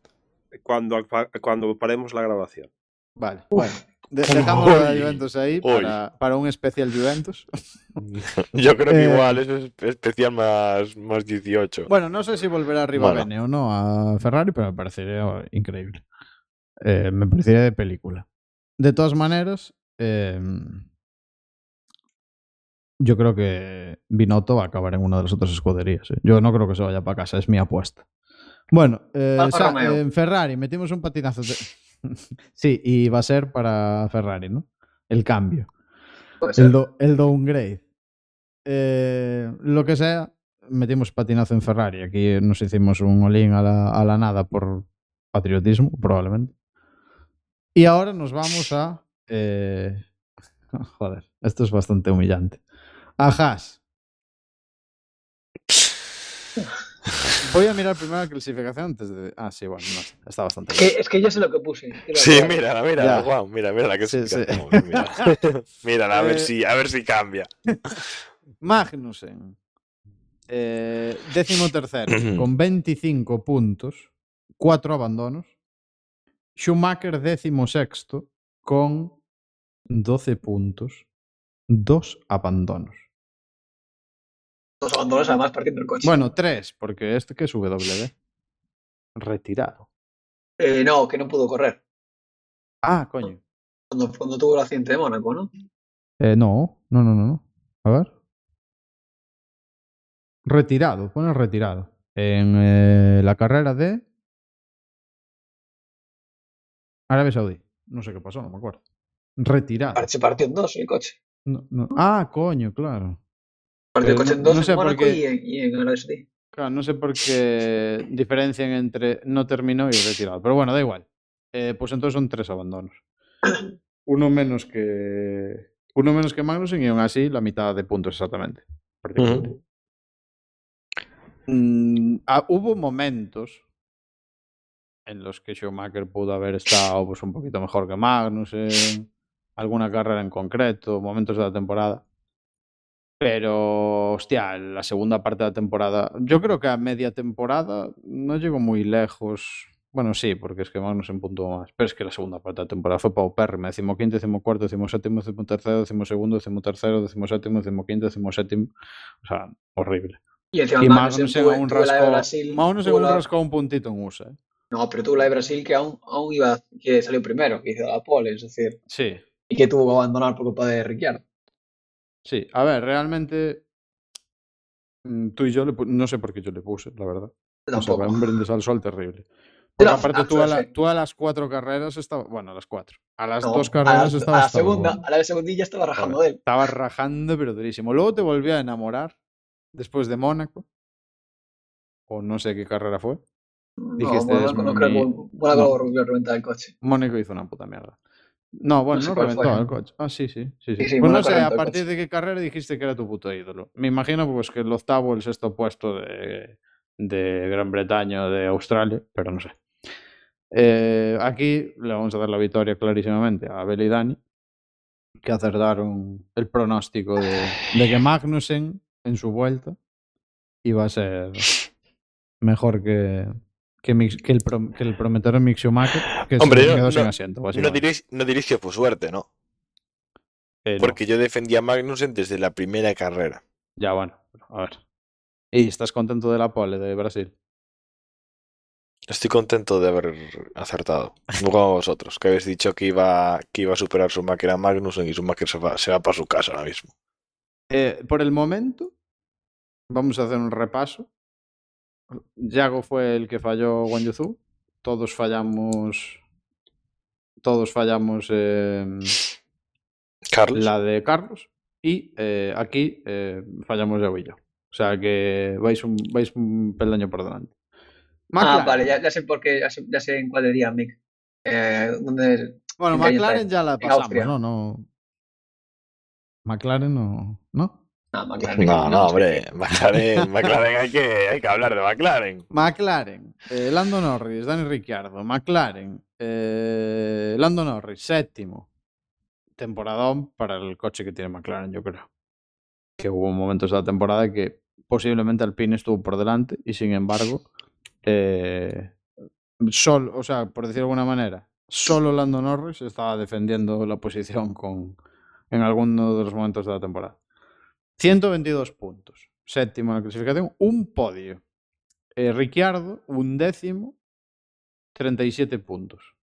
Cuando, cuando paremos la grabación. Vale, bueno. De- dejamos a la Juventus ahí para, para un especial Juventus. Yo creo que Eh, igual eso es especial más, más 18. Bueno, no sé si volverá arriba Bueno. Bene o no a Ferrari, pero me parecería increíble. Eh, me parecería de película. De todas maneras, eh, yo creo que Binotto va a acabar en una de las otras escuderías. ¿eh? Yo no creo que se vaya para casa, es mi apuesta. Bueno, eh, en Ferrari metimos un patinazo. de- sí, y va a ser para Ferrari, ¿no? El cambio. El, do- el downgrade. Eh, lo que sea, metimos patinazo en Ferrari. Aquí nos hicimos un olín a la, a la nada por patriotismo, probablemente. Y ahora nos vamos a. eh, Joder, esto es bastante humillante. A Haas. Voy a mirar primero la clasificación antes de. Ah, sí, bueno, no, está bastante Es bien. que, es que yo sé lo que puse. Sí, mira, Ya. guau, mira, mira la que Sí. Mira. Mírala, a ver Eh, si, a ver si cambia. Magnussen. Eh, décimo tercero, con 25 puntos, 4 abandonos. Schumacher, décimo sexto, con 12 puntos, 2 abandonos. Dos abandonos además partiendo el coche. Bueno, 3, porque este que es W. Retirado. Eh, no, que no pudo correr. Ah, coño. Cuando, cuando tuvo el accidente de Mónaco, ¿no? Eh, no, no, no, no, no. A ver. Retirado, pone retirado. En eh, la carrera de Arabia Saudí. No sé qué pasó, no me acuerdo. Retirado. Se partió en dos el coche. No, no. Ah, coño, claro. El coche no- sé en Mónaco qué- y en. Claro, no sé por qué diferencian entre no terminó y retirado. Pero bueno, da igual. Eh, pues entonces son tres abandonos. Uno menos que. Uno menos que Magnussen y aún así la mitad de puntos exactamente. Mm, ah, hubo momentos en los que Schumacher pudo haber estado pues, un poquito mejor que Magnussen, alguna carrera en concreto, momentos de la temporada. Pero, hostia, la segunda parte de la temporada, yo creo que a media temporada no llegó muy lejos. Bueno, sí, porque es que Magnussen puntuó más. Pero es que la segunda parte de la temporada fue paupérrima. Decimoquinto, decimocuarto, decimoséptimo, decimotercero, decimosegundo, decimotercero, decimoséptimo, decimoquinto, decimoséptimo. O sea, horrible. Y encima Y Magnussen Magnussen tuvo- aún tuvo la de rascó, Brasil, Magnussen tuvo aún la- rascó un puntito en USA. ¿eh? No, pero tuvo la de Brasil que aún, aún iba, que salió primero, que hizo la pole, es decir, Sí, y que tuvo que abandonar por culpa de Ricciardo. Sí. A ver, realmente mm, tú y yo, le no sé por qué yo le puse, la verdad. O sea, un brindis al sol terrible. Porque aparte tú a, sí. la- tú a las cuatro carreras estaba, bueno, a las cuatro. A las No, dos a carreras la, estaba a la segunda, a la de segundilla estaba rajando él. Estaba rajando, pero durísimo. Luego te volví a enamorar después de Mónaco. O no sé qué carrera fue. Dijiste, no, creo que Mónaco a el coche. Mónaco hizo una puta mierda. No, bueno, no, cuál reventó fue. el coche. Ah, sí, sí. sí, sí. Sí, sí, pues no sé, a partir de qué carrera dijiste que era tu puto ídolo. Me imagino pues que el octavo o el sexto puesto de, de Gran Bretaña o de Australia, pero no sé. Eh, aquí le vamos a dar la victoria clarísimamente a Abel y Dani, que acertaron el pronóstico de, de que Magnussen en su vuelta iba a ser mejor que, que, el, prom- que el prometedor Mick Schumacher, que Hombre, se no- quedó sin no- asiento. No básicamente. diréis, no diréis que fue suerte, ¿no? Eh, no. Porque yo defendía a Magnussen desde la primera carrera. Ya, bueno, a ver. ¿Y estás contento de la pole de Brasil? Estoy contento de haber acertado. No como vosotros, que habéis dicho que iba, que iba a superar su máquina a Magnussen y su máquina se va, se va para su casa ahora mismo. Eh, por el momento, vamos a hacer un repaso. Yago fue el que falló Guanyuzu. Todos fallamos. Todos fallamos eh, Carlos. la de Carlos. Y eh, aquí eh, fallamos Yago y yo. O sea que vais un, vais un peldaño por delante. Ah, vale, ya, ya sé por qué, ya sé, ya sé en cuál día, Mick. Eh, Bueno, ¿En qué año McLaren ya la pasamos. ¿no? no. McLaren no. ¿No? No, McLaren, No, no, sé hombre. McLaren, McLaren hay que, hay que hablar de McLaren. McLaren, eh, Lando Norris, Dani Ricciardo, McLaren, eh, Lando Norris, séptimo. Temporadón para el coche que tiene McLaren, yo creo. Que hubo momentos de la temporada que posiblemente Alpine estuvo por delante y sin embargo, eh, sol, o sea, por decirlo de alguna manera, solo Lando Norris estaba defendiendo la posición con, en alguno de los momentos de la temporada. 122 puntos, séptimo en la clasificación, un podio. Eh, Ricciardo, un décimo, 37 puntos.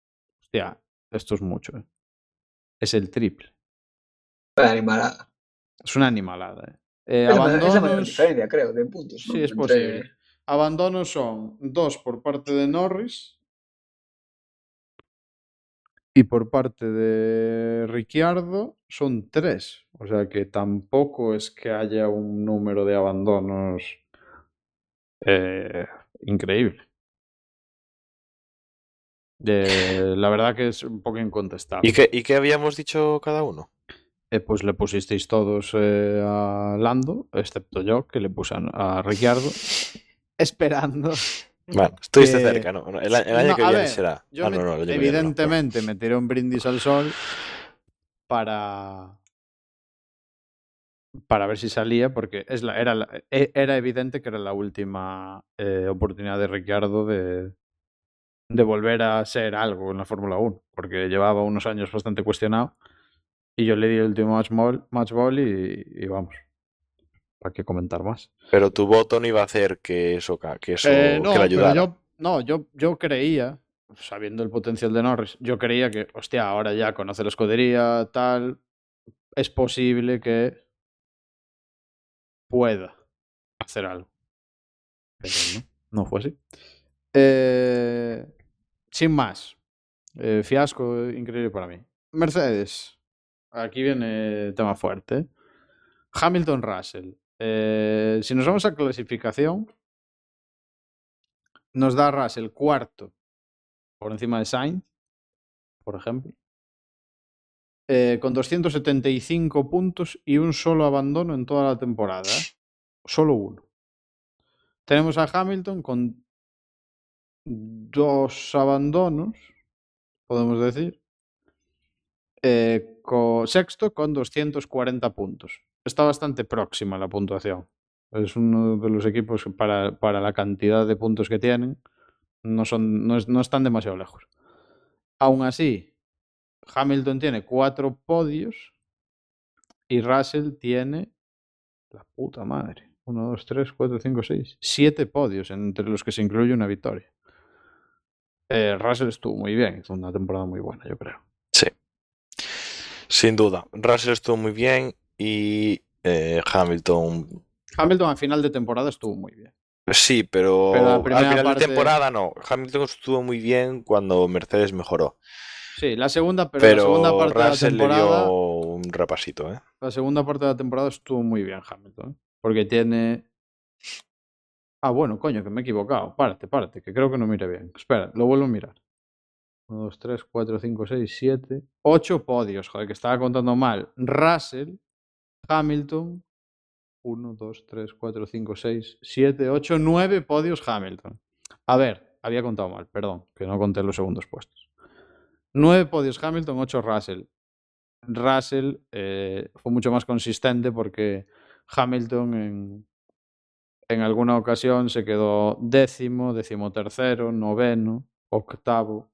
Hostia, esto es mucho. ¿eh? Es el triple. Fue animalada. Es una animalada. ¿eh? Eh, Es la mayor diferencia, creo, de puntos. ¿no? Sí, es Entre- posible. Abandonos son dos por parte de Norris y por parte de Ricciardo son tres. O sea que tampoco es que haya un número de abandonos eh, increíble. Eh, la verdad que es un poco incontestable. ¿Y qué, ¿Y qué habíamos dicho cada uno? Eh, pues le pusisteis todos eh, a Lando, excepto yo, que le puse a, a Ricciardo, esperando. Bueno, estuviste cerca, ¿no? El, año No, que viene ver, será. Yo Ah, me- no, no, evidentemente me tiré un brindis al sol para para ver si salía, porque es la, era, la- e- era evidente que era la última eh, oportunidad de Ricciardo de, de volver a ser algo en la Fórmula 1, porque llevaba unos años bastante cuestionado y yo le di el último match ball, match ball y, y vamos, ¿para qué comentar más? Pero tu voto no iba a hacer que eso, que eso Eh, no, que le pero ayudara. yo, no, yo, yo creía, sabiendo el potencial de Norris, yo creía que, hostia, ahora ya conoce la escudería, tal, es posible que pueda hacer algo. Pero no, no fue así. Eh, sin más, eh, fiasco increíble para mí. Mercedes, aquí viene tema fuerte. Hamilton Russell. Eh, si nos vamos a clasificación, nos da Russell cuarto por encima de Sainz, por ejemplo, eh, con 275 puntos y un solo abandono en toda la temporada. ¿eh? Solo uno. Tenemos a Hamilton con dos abandonos, podemos decir. eh, co- sexto con 240 puntos. Está bastante próxima la puntuación. Es uno de los equipos para, para la cantidad de puntos que tienen no, son, no, es- no están demasiado lejos. Aún así, Hamilton tiene cuatro podios y Russell tiene la puta madre. 1, 2, 3, 4, 5, 6. Siete podios entre los que se incluye una victoria. Eh, Russell estuvo muy bien, hizo una temporada muy buena, yo creo. Sí. Sin duda. Russell estuvo muy bien y eh, Hamilton. Hamilton a final de temporada estuvo muy bien. Sí, pero, Pero al final parte- de temporada no. Hamilton estuvo muy bien cuando Mercedes mejoró. Sí, la segunda, pero, la Pero, segunda parte de la Russell le dio un repasito, ¿eh? La segunda parte de la temporada estuvo muy bien Hamilton. ¿eh? Porque tiene Ah, bueno, coño, que me he equivocado. Párate, párate, que creo que no mire bien. Espera, lo vuelvo a mirar. 1, 2, 3, 4, 5, 6, 7, 8 podios. Joder, que estaba contando mal. Russell, Hamilton. 1, 2, 3, 4, 5, 6, 7, 8, 9 podios Hamilton. A ver, había contado mal, perdón, que no conté los segundos puestos. 9 podios Hamilton, 8 Russell. Russell eh, fue mucho más consistente porque Hamilton en, en alguna ocasión se quedó décimo, décimo tercero, noveno, octavo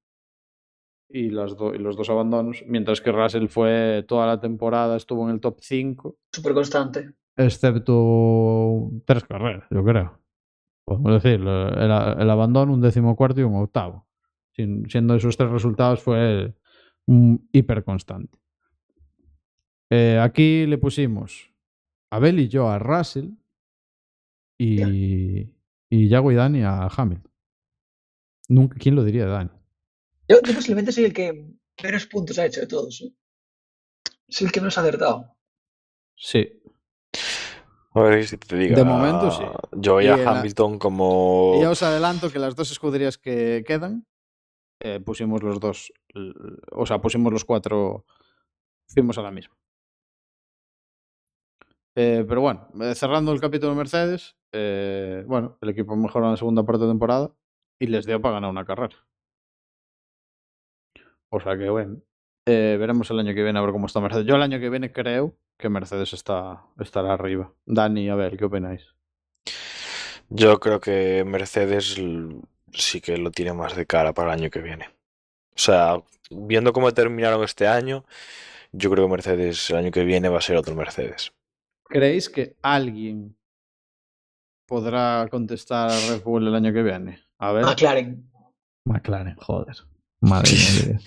y, las do- y los dos abandonos, mientras que Russell fue toda la temporada, estuvo en el top 5, Súper constante. excepto tres carreras, yo creo. Podemos decir, el, el abandono, un décimo cuarto y un octavo. Sin- siendo esos tres resultados fue un hiper constante. Eh, aquí le pusimos a Bell y yo a Russell y, y Yago y Dani a Hamilton. Nunca, ¿Quién lo diría de Dani? Yo, yo posiblemente soy el que menos puntos ha hecho de todos. ¿eh? Soy el que menos ha acertado. Sí. A ver si te diga. De momento, sí. Yo voy Y a la- Hamilton como. Y ya os adelanto que las dos escuderías que quedan, eh, pusimos los dos, o sea, pusimos los cuatro, fuimos a la misma. Eh, pero bueno, eh, cerrando el capítulo Mercedes, eh, bueno, el equipo mejoró en la segunda parte de temporada y les dio para ganar una carrera. O sea que bueno, eh, veremos el año que viene a ver cómo está Mercedes. Yo el año que viene creo que Mercedes está, estará arriba. Dani, a ver, ¿qué opináis? Yo creo que Mercedes sí que lo tiene más de cara para el año que viene. O sea, viendo cómo terminaron este año, yo creo que Mercedes el año que viene va a ser otro Mercedes. ¿Creéis que alguien podrá contestar a Red Bull el año que viene? A ver. McLaren. McLaren, joder. Madre mía.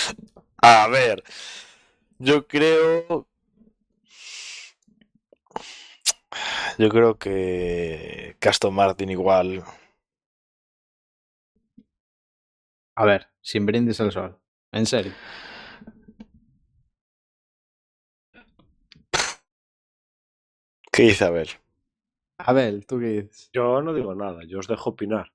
A ver, yo creo. Yo creo que Aston Martin igual. A ver, sin brindis al sol. En serio. ¿Qué dice Abel? Abel, ¿tú qué dices? Yo no digo nada, yo os dejo opinar.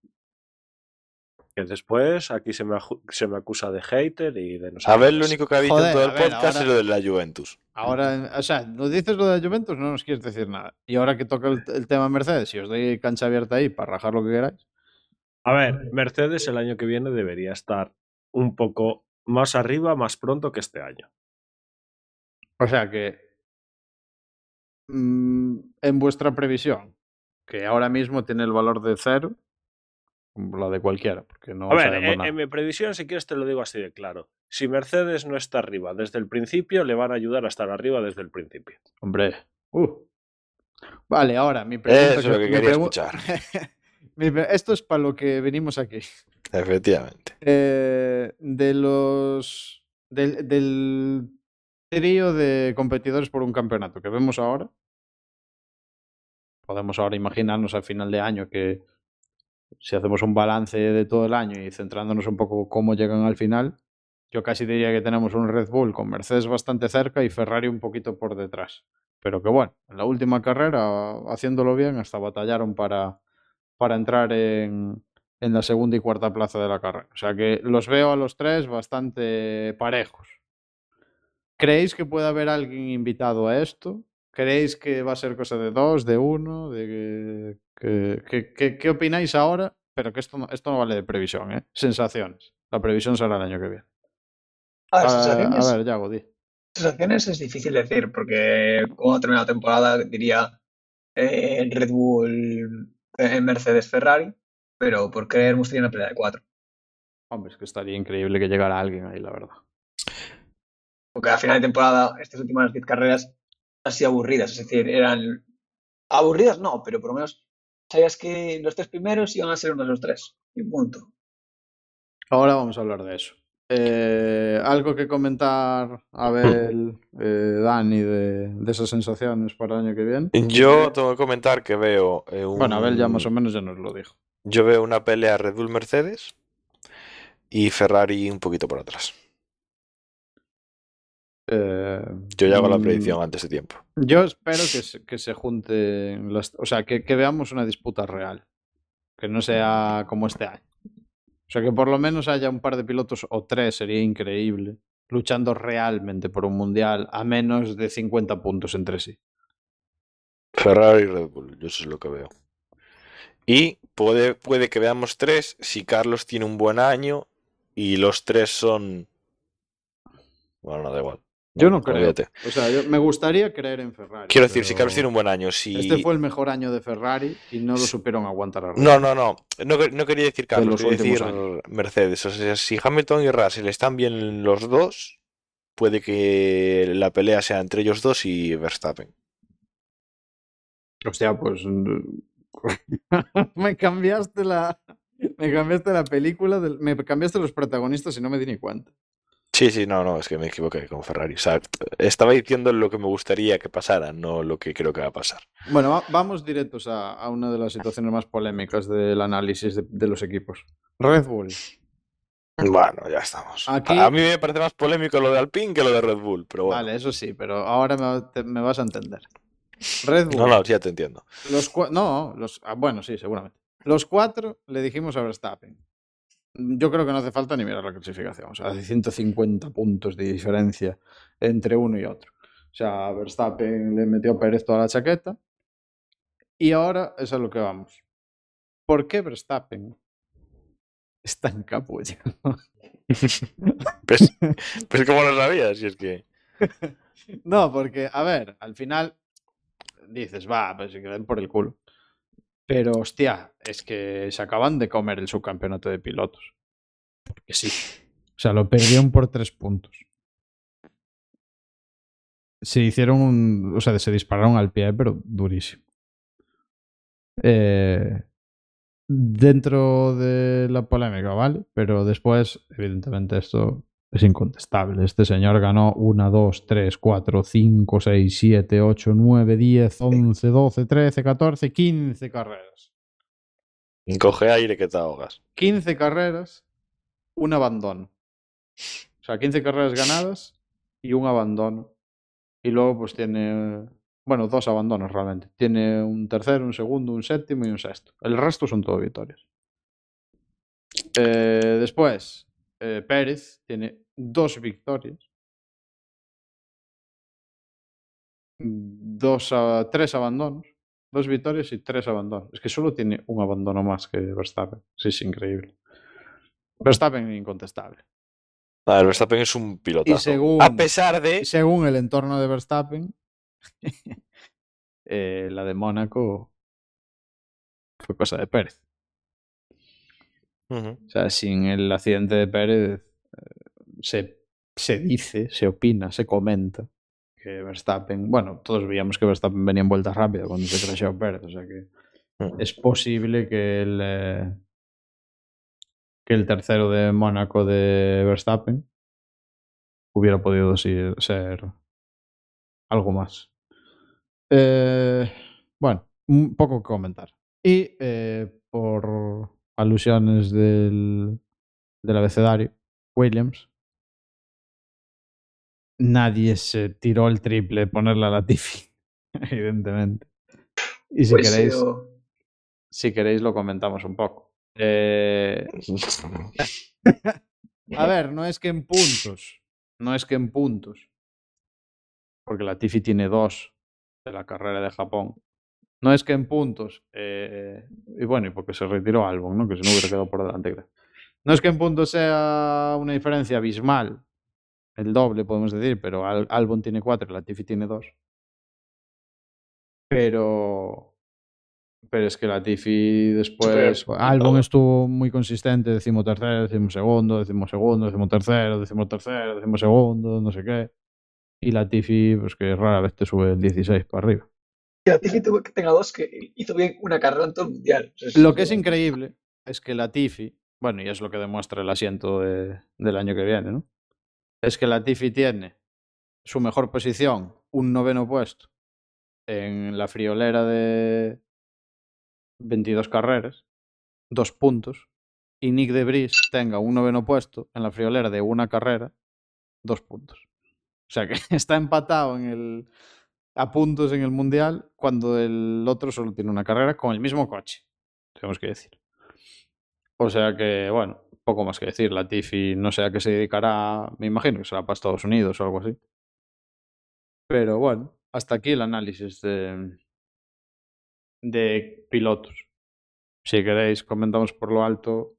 Que después aquí se me, se me acusa de hater y de no sé Abel qué lo único que ha dicho en todo el podcast ahora- es lo de la Juventus. Ahora, o sea, nos dices lo de Juventus, no nos quieres decir nada. Y ahora que toca el, el tema Mercedes, si os doy cancha abierta ahí para rajar lo que queráis. A ver, Mercedes el año que viene debería estar un poco más arriba, más pronto que este año. O sea que. mm, en vuestra previsión, que ahora mismo tiene el valor de cero, la de cualquiera, porque no A ver, sabemos en, nada. en mi previsión, si quieres te lo digo así de claro. Si Mercedes no está arriba desde el principio, le van a ayudar a estar arriba desde el principio. Hombre. Uh. Vale, ahora mi pregunta. Eso es lo que mi quería pregu- escuchar. Esto es para lo que venimos aquí. Efectivamente. Eh, de los. Del, del trío de competidores por un campeonato que vemos ahora. Podemos ahora imaginarnos al final de año que si hacemos un balance de todo el año y centrándonos un poco cómo llegan al final, yo casi diría que tenemos un Red Bull con Mercedes bastante cerca y Ferrari un poquito por detrás. Pero que bueno, en la última carrera, haciéndolo bien, hasta batallaron para, para entrar en, en la segunda y cuarta plaza de la carrera. O sea que los veo a los tres bastante parejos. ¿Creéis que puede haber alguien invitado a esto? ¿Creéis que va a ser cosa de dos, de uno? De que, que- que- ¿Qué opináis ahora? Pero que esto no, esto no vale de previsión, ¿eh? Sensaciones. La previsión será el año que viene. A ver, Ah, sensaciones, a ver, Yago, di. sensaciones es difícil decir, porque como ha terminado la temporada diría eh, Red Bull, eh, Mercedes, Ferrari, pero por creer tenido una pelea de cuatro. Hombre, es que estaría increíble que llegara alguien ahí, la verdad. Porque a final de temporada, estas últimas 10 carreras sido aburridas. Es decir, eran aburridas, no, pero por lo menos sabías que los tres primeros iban a ser uno de los tres. Y punto. Ahora vamos a hablar de eso. Eh, ¿Algo que comentar, Abel, eh, Dani, de, de esas sensaciones para el año que viene? Yo tengo que comentar que veo eh, un... Bueno, Abel ya más o menos ya nos lo dijo. Yo veo una pelea Red Bull Mercedes y Ferrari un poquito por atrás. Eh, Yo ya hago la mm, predicción antes de tiempo. Yo espero que se, que se junten las. O sea, que, que veamos una disputa real. que no sea como este año. O sea, que por lo menos haya un par de pilotos o tres sería increíble, luchando realmente por un mundial a menos de 50 puntos entre sí. Ferrari y Red Bull, yo eso es lo que veo. Y puede, puede que veamos tres si Carlos tiene un buen año y los tres son. Bueno, no da igual. Yo no creo. olvídate. O sea, yo- me gustaría creer en Ferrari. Quiero decir, si Carlos tiene un buen año, si. Este fue el mejor año de Ferrari y no lo supieron aguantar a Red No, no, no. No, no quería decir Carlos, los quería decir Mercedes. O sea, si Hamilton y Russell están bien los dos, puede que la pelea sea entre ellos dos y Verstappen. Hostia, pues. me cambiaste la. Me cambiaste la película, del- me cambiaste los protagonistas y no me di ni cuenta. Sí, sí, no, no, es que me equivoqué con Ferrari. O sea, estaba diciendo lo que me gustaría que pasara, no lo que creo que va a pasar. Bueno, va- vamos directos a, a una de las situaciones más polémicas del análisis de, de los equipos. Red Bull. Bueno, ya estamos. Aquí- A mí me parece más polémico lo de Alpine que lo de Red Bull, pero bueno. Vale, eso sí, pero ahora me, va- te- me vas a entender. Red Bull. No, no, ya te entiendo. Los no, los, ah, bueno, sí, seguramente. Los cuatro le dijimos a Verstappen. Yo creo que no hace falta ni mirar la clasificación. O sea, hay 150 puntos de diferencia entre uno y otro. O sea, Verstappen le metió a Pérez toda la chaqueta. Y ahora es a lo que vamos. ¿Por qué Verstappen está en capullo? Pues, pues como lo sabías, si es que. No, porque, a ver, al final dices, va, pues se queden por el culo. Pero, hostia, es que se acaban de comer el subcampeonato de pilotos. Porque sí. O sea, lo perdieron por tres puntos. Se hicieron. O sea, se dispararon al pie, pero durísimo. Eh, dentro de la polémica, ¿vale? Pero después, evidentemente, esto es incontestable. Este señor ganó 1, 2, 3, 4, 5, 6, 7, 8, 9, 10, 11, 12, 13, 14, 15 carreras. Coge aire que te ahogas. 15 carreras, un abandono. O sea, 15 carreras ganadas y un abandono. Y luego pues tiene, bueno, dos abandonos realmente. Tiene un tercero, un segundo, un séptimo y un sexto. El resto son todo victorias. Eh, después, eh, Pérez tiene dos victorias. Dos a- tres abandonos. Dos victorias y tres abandonos. Es que solo tiene un abandono más que Verstappen. Sí, es increíble. Verstappen incontestable. A ver, Verstappen es un pilotazo. Y según- A pesar de. Según el entorno de Verstappen, eh, la de Mónaco fue cosa de Pérez. O sea, sin el accidente de Pérez eh, se, se dice, se opina, se comenta que Verstappen, bueno, todos veíamos que Verstappen venía en vuelta rápida cuando se crasheó Pérez, o sea que es posible que el, eh, que el tercero de Mónaco de Verstappen hubiera podido ser algo más. Eh, bueno, un poco que comentar. Y eh, por alusiones del, del abecedario, Williams, nadie se tiró el triple de ponerle a la Tiffy, evidentemente. Y si Pues, queréis, si queréis lo comentamos un poco. Eh, a ver, no es que en puntos, no es que en puntos, porque la Tiffy tiene dos de la carrera de Japón. No es que en puntos, eh, y bueno, y porque se retiró Albon, ¿no? que si no hubiera quedado por delante. creo. No es que en puntos sea una diferencia abismal, el doble podemos decir, pero Al- Albon tiene cuatro y la Tiffy tiene dos. Pero pero es que la Tiffy después. Albon estuvo muy consistente, decimo tercero, decimo segundo, decimo segundo, decimo tercero, decimo tercero, decimo segundo, no sé qué. Y la Tiffy, pues que rara vez te sube el 16 para arriba. que la Tiffy tuvo que tenga dos que hizo bien una carrera en todo el mundial. Lo que es increíble es que la Tiffy, bueno, y es lo que demuestra el asiento de- del año que viene, ¿no? Es que la Tiffy tiene su mejor posición, un noveno puesto, en la friolera de 22 carreras, dos puntos, y Nick de Vries tenga un noveno puesto en la friolera de una carrera, dos puntos. O sea que está empatado en el, a puntos en el Mundial cuando el otro solo tiene una carrera con el mismo coche, tenemos que decir. O sea que, bueno, poco más que decir. Latifi no sé a qué se dedicará, me imagino que será para Estados Unidos o algo así. Pero bueno, hasta aquí el análisis de, de pilotos. Si queréis, comentamos por lo alto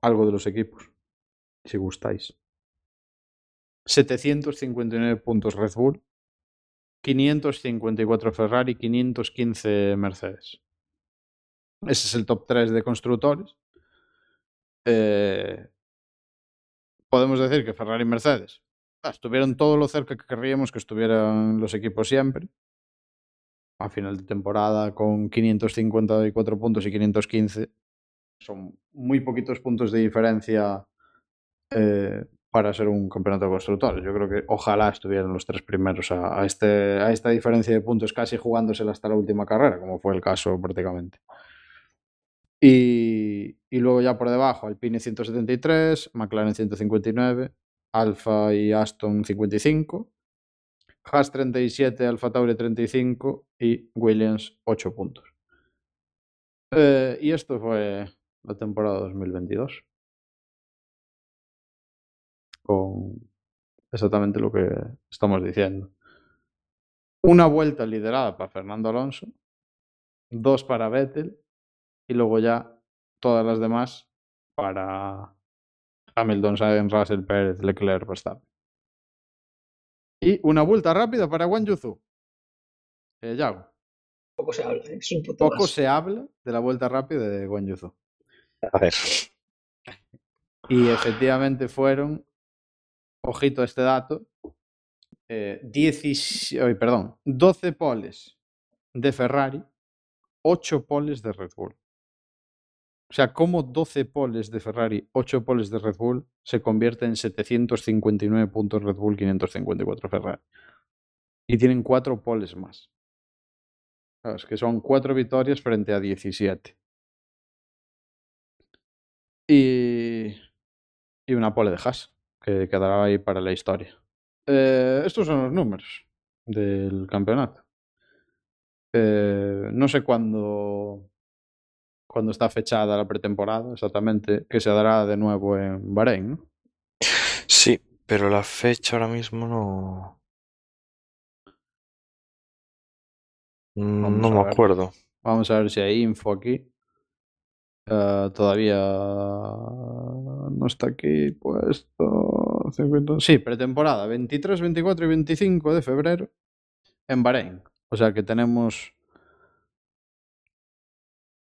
algo de los equipos, si gustáis. 759 puntos Red Bull, 554 Ferrari, 515 Mercedes. Ese es el top 3 de constructores. Eh, podemos decir que Ferrari y Mercedes ah, estuvieron todo lo cerca que querríamos que estuvieran los equipos siempre. A final de temporada con 554 puntos y 515 son muy poquitos puntos de diferencia eh, para ser un campeonato de constructores. Yo creo que ojalá estuvieran los tres primeros a, este, a esta diferencia de puntos casi jugándosela hasta la última carrera, como fue el caso prácticamente. Y, luego ya por debajo, Alpine 173, McLaren 159, Alfa y Aston 55, Haas 37, Alfa Tauri 35 y Williams 8 puntos. Eh, y esto fue la temporada 2022. Con exactamente lo que estamos diciendo. Una vuelta liderada para Fernando Alonso, dos para Vettel y luego ya todas las demás para Hamilton, Sainz, Russell, Pérez, Leclerc, Verstappen. Y una vuelta rápida para Guan Yuzu. Eh, Yago. Poco se habla, ¿eh? es un puto Poco se habla de la vuelta rápida de Yuzu. A ver. Y efectivamente fueron, ojito a este dato, eh, 10, ay, perdón, 12 poles de Ferrari, 8 poles de Red Bull. O sea, como 12 poles de Ferrari, 8 poles de Red Bull se convierte en 759 puntos Red Bull, 554 Ferrari. Y tienen 4 poles más. Claro, es que son 4 victorias frente a 17. Y, y una pole de Haas, que quedará ahí para la historia. Eh, estos son los números del campeonato. Eh, no sé cuándo, cuándo está fechada la pretemporada exactamente, que se dará de nuevo en Bahrein, ¿no? Sí, pero la fecha ahora mismo no. Vamos No me ver. acuerdo. Vamos a ver si hay info aquí. Eh, todavía no está aquí puesto. 50. Sí, pretemporada 23, 24 y 25 de febrero en Bahrein. O sea que tenemos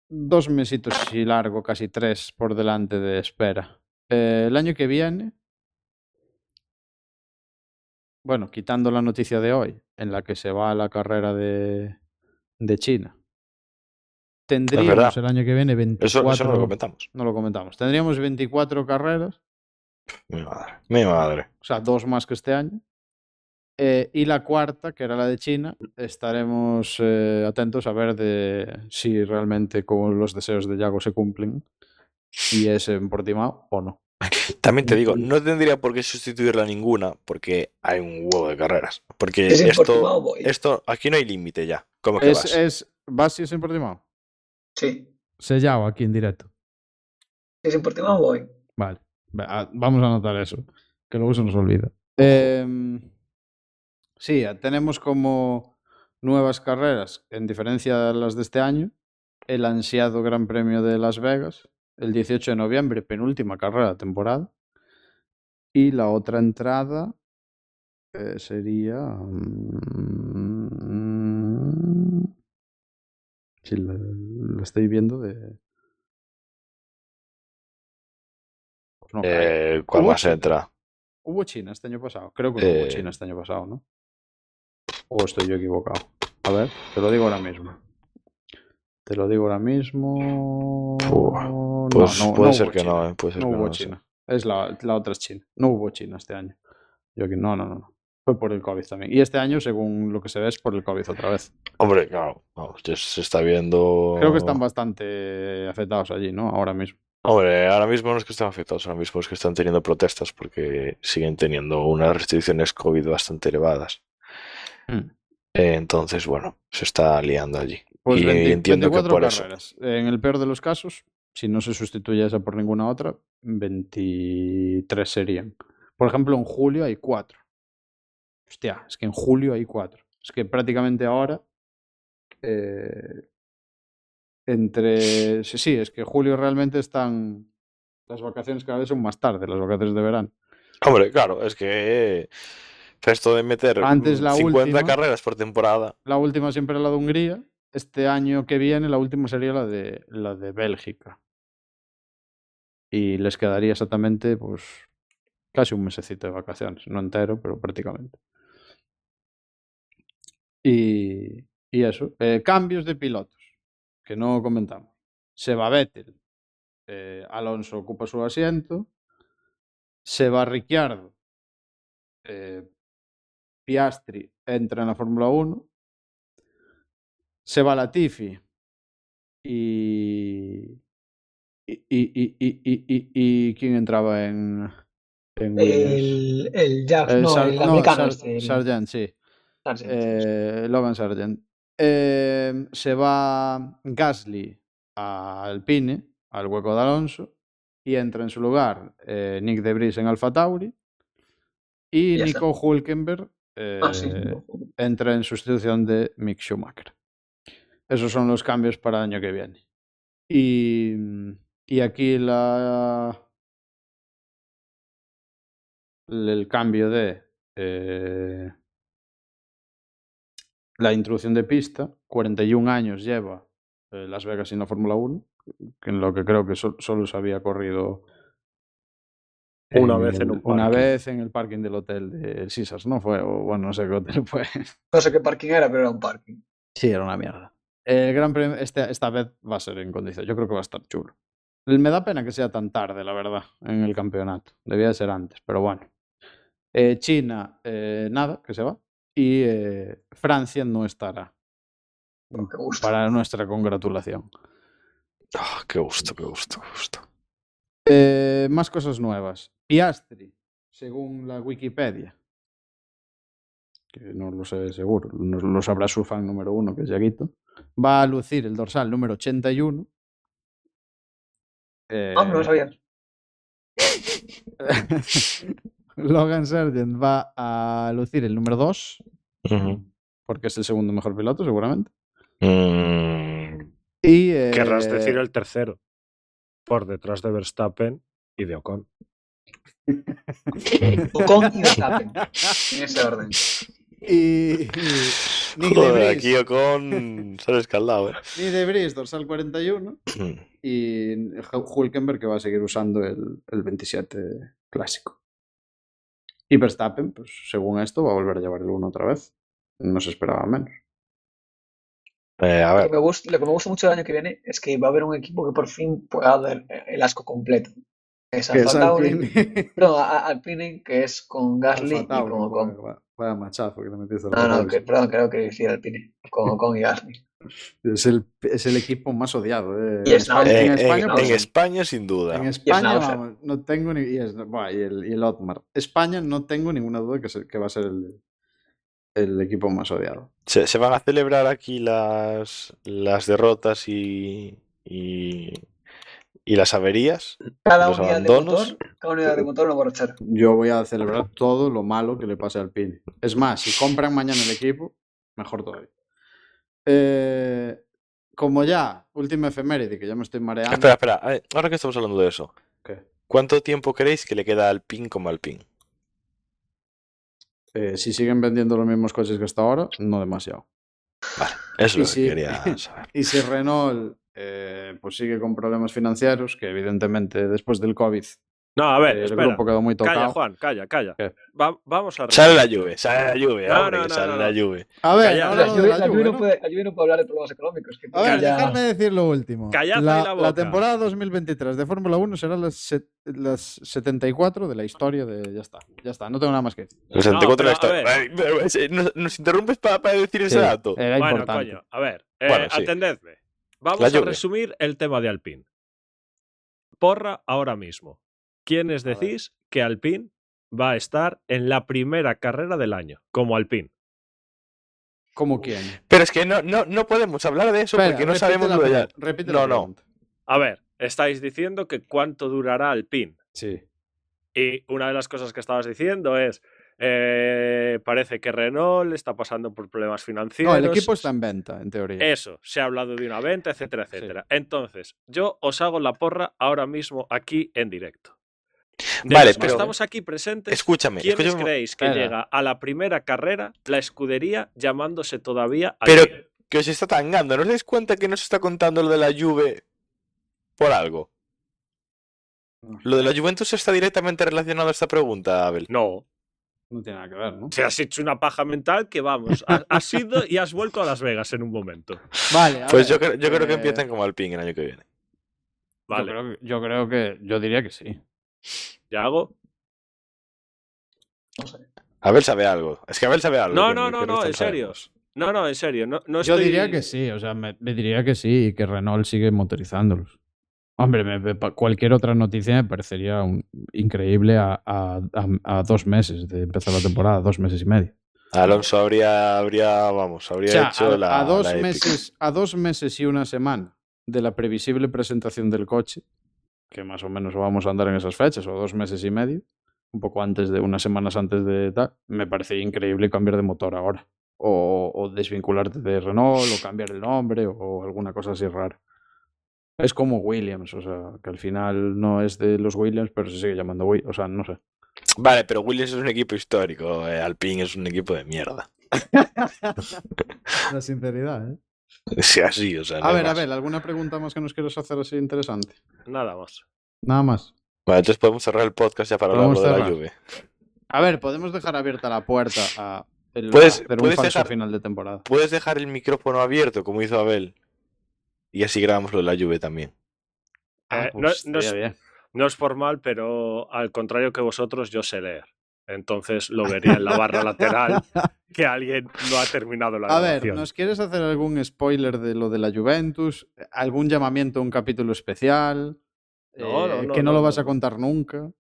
dos mesitos y largo, casi tres por delante de espera. Eh, el año que viene, bueno, quitando la noticia de hoy, en la que se va a la carrera de, de China, tendríamos el año que viene Eso, 24. eso no lo comentamos. no lo comentamos. Tendríamos 24 carreras, Mi madre. Mi madre. o sea, dos más que este año. Eh, y la cuarta, que era la de China, estaremos eh, atentos a ver de si realmente con los deseos de Yago se cumplen y es en Portimao o no. También te digo, no tendría por qué sustituirla ninguna porque hay un huevo de carreras. Porque Es en esto, esto, aquí no hay límite ya. ¿Cómo que Es, vas? es, ¿Vas si es en Portimao? Sí, Sellado aquí en directo. si es en Portimao voy. Vale, va- a- vamos a anotar eso, que luego se nos olvida. Em, sí, eh, tenemos como nuevas carreras, en diferencia de las de este año, el ansiado Gran Premio de Las Vegas, el 18 de noviembre, penúltima carrera de temporada. Y la otra entrada eh, sería... mm, si la, la estoy viendo de... Pues no. Eh, ¿Cuál más entra? ¿Hubo China este año pasado? Creo que hubo. China este año pasado, ¿no? O estoy yo equivocado. A ver, te lo digo ahora mismo. Te lo digo ahora mismo. No, Pues no, puede no ser que China. no, eh, puede ser No que hubo. China. Es la, la otra es China. No hubo China este año. Yo no, no, no, no. Fue por el COVID también. Y este año, según lo que se ve, es por el COVID otra vez. Hombre, claro, se está viendo. Creo que están bastante afectados allí, ¿no? Ahora mismo. Hombre, ahora mismo no es que estén afectados, ahora mismo es que están teniendo protestas porque siguen teniendo unas restricciones COVID bastante elevadas. Mm. Eh, Entonces, bueno, se está liando allí. Pues Y 20 entiendo que 24 por eso. En el peor de los casos, si no se sustituye esa por ninguna otra, 23 serían. Por ejemplo, en julio hay 4. Hostia, es que en julio hay 4. Es que prácticamente ahora. eh, entre. Sí, sí, es que julio realmente están. Las vacaciones cada vez son más tarde, las vacaciones de verano. Hombre, claro, es que esto de meter Antes la 50 última- carreras por temporada. La última siempre la de Hungría. Este año que viene, la última sería la de la de Bélgica. Y les quedaría exactamente, pues, casi un mesecito de vacaciones. No entero, pero prácticamente. Y, y eso. Eh, cambios de pilotos, que no comentamos. Se va Vettel. eh, Alonso ocupa su asiento. Se va Ricciardo. eh, Piastri entra en la Fórmula 1. Se va Latifi. Y. Y, y, y, y, quién entraba en, en? El, el Jack, no, Sar- el no, americano Sar- este. Sargent, sí. Sargent, Eh, Logan Sargent. Eh, se va Gasly a Alpine, al hueco de Alonso, y entra en su lugar eh, Nick de Vries en Alfa Tauri. Y. Nico Hulkenberg eh, Ah, sí. entra en sustitución de Mick Schumacher. Esos son los cambios para el año que viene. Y, y aquí la, el cambio de eh, la introducción de pista, 41 años lleva eh, Las Vegas en la Fórmula 1, que en lo que creo que sol- solo se había corrido Una vez en un Una parking. vez en el parking del hotel de Sisas, ¿no? Fue, o bueno, no sé qué hotel fue. No sé qué parking era, pero era un parking. Sí, era una mierda. El Gran Premio, este, esta vez va a ser en condición. Yo creo que va a estar chulo. Me da pena que sea tan tarde, la verdad, en el campeonato. Debía de ser antes, pero bueno. Eh, China, eh, nada, que se va. Y eh, Francia no estará. Oh, qué gusto. Para nuestra congratulación. Ah, qué gusto, qué gusto, qué gusto. Eh, más cosas nuevas. Piastri, según la Wikipedia, que no lo sé seguro, no lo sabrá su fan número uno, que es Yaguito, va a lucir el dorsal número 81. Eh, Ah, no lo sabía. Logan Sargent va a lucir el número 2, Ujú. porque es el segundo mejor piloto, seguramente. Mm, Y, eh, Querrás decir el tercero. Por detrás de Verstappen y de Ocon. Ocon y Verstappen. En ese orden. y- y Joder, aquí con sale escaldado, eh. Nick de Vries, dorsal 41. Mm. y Hul- Hulkenberg que va a seguir usando el, el 27 clásico. Y Verstappen, pues según esto, va a volver a llevar el 1 otra vez. No se esperaba menos. Eh, a Lo ver, que, me gusta, lo que me gusta mucho del año que viene es que va a haber un equipo que por fin pueda dar el asco completo. Es Alpine. no, Alpine, que es con Gasly Alfa y con Ocon. vaya- vaya- machazo que le metiste No, no, que, perdón, creo que decía Alpine, con Ocon y Gasly. Es el, es el equipo más odiado. eh. Y En es España, eh, en en, España, en pues, España, sin duda. en España, vamos, no tengo ni. Y, es- buah, y el, y el Otmar. España no tengo ninguna duda que, se- que va a ser el, el equipo más odiado. Se, se van a celebrar aquí las, las derrotas y, y, y las averías. Cada Los unidad de motor, cada unidad de motor una borrachera. Yo voy a celebrar todo lo malo que le pase al Alpine. Es más, si compran mañana el equipo, mejor todavía. Eh, como ya, última efeméride, que ya me estoy mareando. Espera, espera. eh, Ahora que estamos hablando de eso, ¿Qué? ¿cuánto tiempo creéis que le queda al PIN como al PIN? Eh, si siguen vendiendo los mismos coches que hasta ahora, no demasiado. Eso es lo que quería saber. Y si Renault eh, pues sigue con problemas financieros, que evidentemente después del COVID No, a ver, eh, el espera. grupo quedó muy Calla, tocado. Juan, calla, calla. Vamos a Sale la resumir. lluvia, sale la lluvia, No, hombre, no, que no, sale no, la lluvia. A ver, Calla, La de lluvia, la la lluvia no puede, la lluvia no puede hablar de problemas económicos. Que A ver, ya- dejadme decir lo último. Callad la, la la boca. temporada 2023 de Fórmula 1 será las, set- las 74 de la historia de... Ya está, ya está, no tengo nada más que decir. El 64 pero, la historia. ¿Nos, nos interrumpes para decir ese dato? Era Bueno, importante. coño, a ver, eh, Bueno, sí. atendedme. Vamos La a resumir el tema de Alpine. Porra ahora mismo. ¿Quiénes decís que Alpine va a estar en la primera carrera del año como Alpine? ¿Cómo quién? Pero es que no, no, no podemos hablar de eso Espera, porque no sabemos lo de allá. repite No, la no. pregunta. A ver, estáis diciendo que cuánto durará Alpine. Sí. Y una de las cosas que estabas diciendo es, eh, parece que Renault está pasando por problemas financieros. No, el equipo está en venta, en teoría. Eso, se ha hablado de una venta, etcétera, Sí. etcétera. Entonces, yo os hago la porra ahora mismo aquí en directo. De Vale, los que pero- estamos aquí presentes, Escúchame, ¿quiénes escúchame. creéis que llega a la primera carrera la escudería llamándose todavía Pero que os está tangando. ¿No os dais cuenta que no se está contando lo de la Juve por algo? Lo de la Juventus está directamente relacionado a esta pregunta, Abel. No, No tiene nada que ver, ¿no? te has hecho una paja mental que vamos, has, ido y has vuelto a Las Vegas en un momento. Vale, a Pues ver, yo creo, yo creo que eh, empiezan como Alpine el año que viene. Vale, Yo creo, que- yo creo que. Yo diría que sí. ¿Ya hago? No sé. Abel sabe algo. Es que Abel sabe algo. No, no, no, no, en serio. No, no, en serio, no, no Yo estoy- diría que sí, o sea, me, me diría que sí y que Renault sigue motorizándolos. Hombre, me- me- pa- cualquier otra noticia me parecería un- increíble a, a- a- a dos meses de empezar la temporada, dos meses y medio. Alonso habría, habría, vamos, habría O sea, hecho la, a dos la meses, a dos meses y una semana de la previsible presentación del coche, que más o menos vamos a andar en esas fechas, o dos meses y medio, un poco antes de unas semanas antes de tal, me parece increíble cambiar de motor ahora. O, o desvincularte de Renault, o cambiar el nombre, o alguna cosa así rara. Es como Williams, o sea, que al final no es de los Williams, pero se sigue llamando Williams, o sea, no sé. Vale, pero Williams es un equipo histórico. eh, Alpine es un equipo de mierda. La sinceridad, ¿eh? Sí, así, o sea. no A ver, a más. ver, ¿alguna pregunta más que nos quieras hacer así interesante? Nada más. Nada más. Vale, entonces podemos cerrar el podcast ya para hablar de la. Juve. A ver, podemos dejar abierta la puerta a el, Puedes- a hacer un puedes dejar- final de temporada. Puedes dejar el micrófono abierto, como hizo Abel. Y así grabamos lo de la Juve también. Eh, no, pues es, no es formal, pero al contrario que vosotros, yo sé leer. Entonces lo vería en la barra lateral que alguien no ha terminado la A ver. ¿nos quieres hacer algún spoiler de lo de la Juventus? ¿Algún llamamiento a un capítulo especial? No, no, Eh, no, que no, no, lo vas no, a no. contar nunca.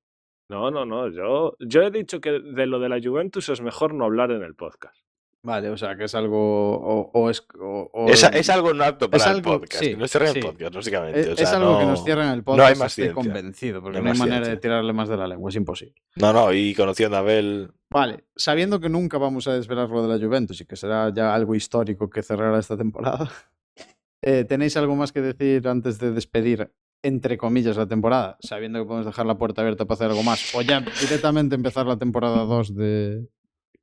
No, no, no. Yo, yo he dicho que de lo de la Juventus es mejor no hablar en el podcast. Vale, o sea, que es algo. O, o es, o- Es, es algo no apto para Es el algo- podcast. sí, no cierran sí. el podcast, básicamente. es- o es sea, algo que no- nos cierran el no podcast. hay más estoy ciencia. convencido, porque No hay no manera de tirarle más de la lengua, es imposible. No, no, y conociendo a Abel. Vale, sabiendo que nunca vamos a desvelar lo de la Juventus y que será ya algo histórico que cerrará esta temporada, eh, ¿tenéis algo más que decir antes de despedir, entre comillas, la temporada? Sabiendo que podemos dejar la puerta abierta para hacer algo más. O ya directamente empezar la temporada 2 de,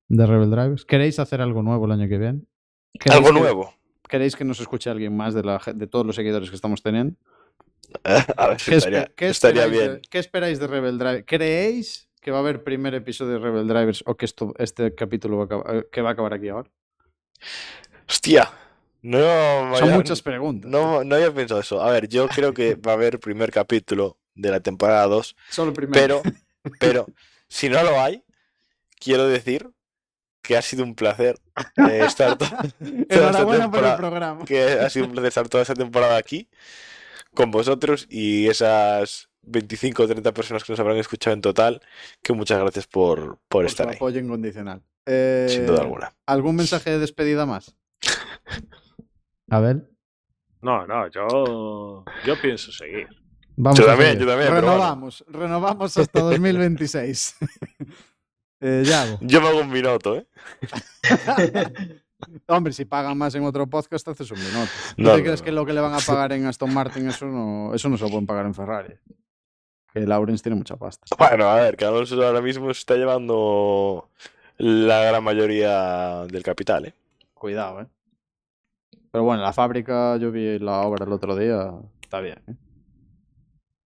de Rebel Drivers. ¿Queréis hacer algo nuevo el año que viene? ¿Queréis Algo que- nuevo. ¿Queréis que nos escuche alguien más de, la, de todos los seguidores que estamos teniendo? a ver, ¿Qué, estaría, qué bien. de, ¿Qué esperáis de Rebel Drivers? ¿Creéis que va a haber primer episodio de Rebel Drivers o que esto, este capítulo va a acabar, eh, que va a acabar aquí ahora? Hostia. No, Son muchas preguntas. No, no había pensado eso. A ver, yo creo que va a haber primer capítulo de la temporada 2, Solo primero. pero, pero si no lo hay, quiero decir que ha sido un placer eh, estar to- toda esta por el temporada- programa. que ha sido un placer estar toda esta temporada aquí con vosotros y esas 25 o 30 personas que nos habrán escuchado en total, que muchas gracias por, por Por su estar ahí, apoyo incondicional. Eh, sin duda alguna. ¿Algún mensaje de despedida más? A ver. No, no, yo, yo pienso seguir. Vamos Yo a también, seguir. yo también, bueno. Renovamos, renovamos hasta 2026. Eh, Yago. Yo me hago un minuto, ¿eh? Hombre, si pagan más en otro podcast, haces un minuto. ¿Tú No, te no, crees no. que lo que le van a pagar en Aston Martin, eso no, eso no se lo pueden pagar en Ferrari? Que Lawrence tiene mucha pasta. Bueno, a ver, que Alonso ahora mismo está llevando la gran mayoría del capital, ¿eh? Cuidado, ¿eh? Pero bueno, la fábrica, yo vi la obra el otro día, está bien. ¿eh?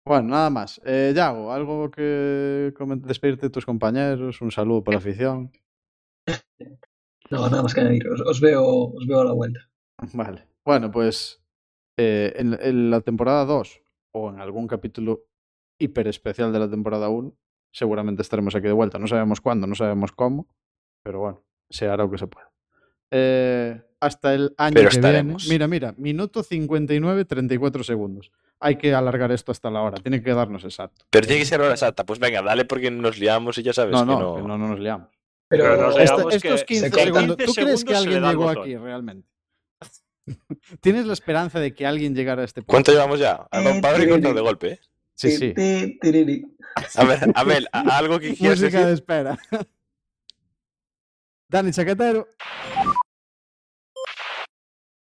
Bueno, nada más. Eh, Yago, algo que despedirte de tus compañeros, un saludo por la afición. No, nada más que añadir. Os, os veo, os veo a la vuelta. Vale. Bueno, pues eh, en, en la temporada 2 o en algún capítulo hiper especial de la temporada 1, seguramente estaremos aquí de vuelta. No sabemos cuándo, no sabemos cómo, pero bueno, se hará lo que se pueda. Eh, hasta el año Pero que estaremos. viene. Mira, mira, minuto 59, 34 segundos. Hay que alargar esto hasta la hora, tiene que darnos exacto. Pero tiene que ser hora exacta. Pues venga, dale porque nos liamos y ya sabes No, que no, no. que no, no nos liamos. Pero, Pero nos Esta- digamos estos que 15 corta. segundos, 15 ¿tú crees que alguien llegó aquí realmente? ¿Tienes la esperanza de que alguien llegara a este punto? ¿Cuánto llevamos ya? Ah, Eh, Padre y cortar tiriri. de golpe, ¿eh? Sí, sí. A ver, a ver, a- algo que quieras Música decir. de espera. Dani Chaquetero.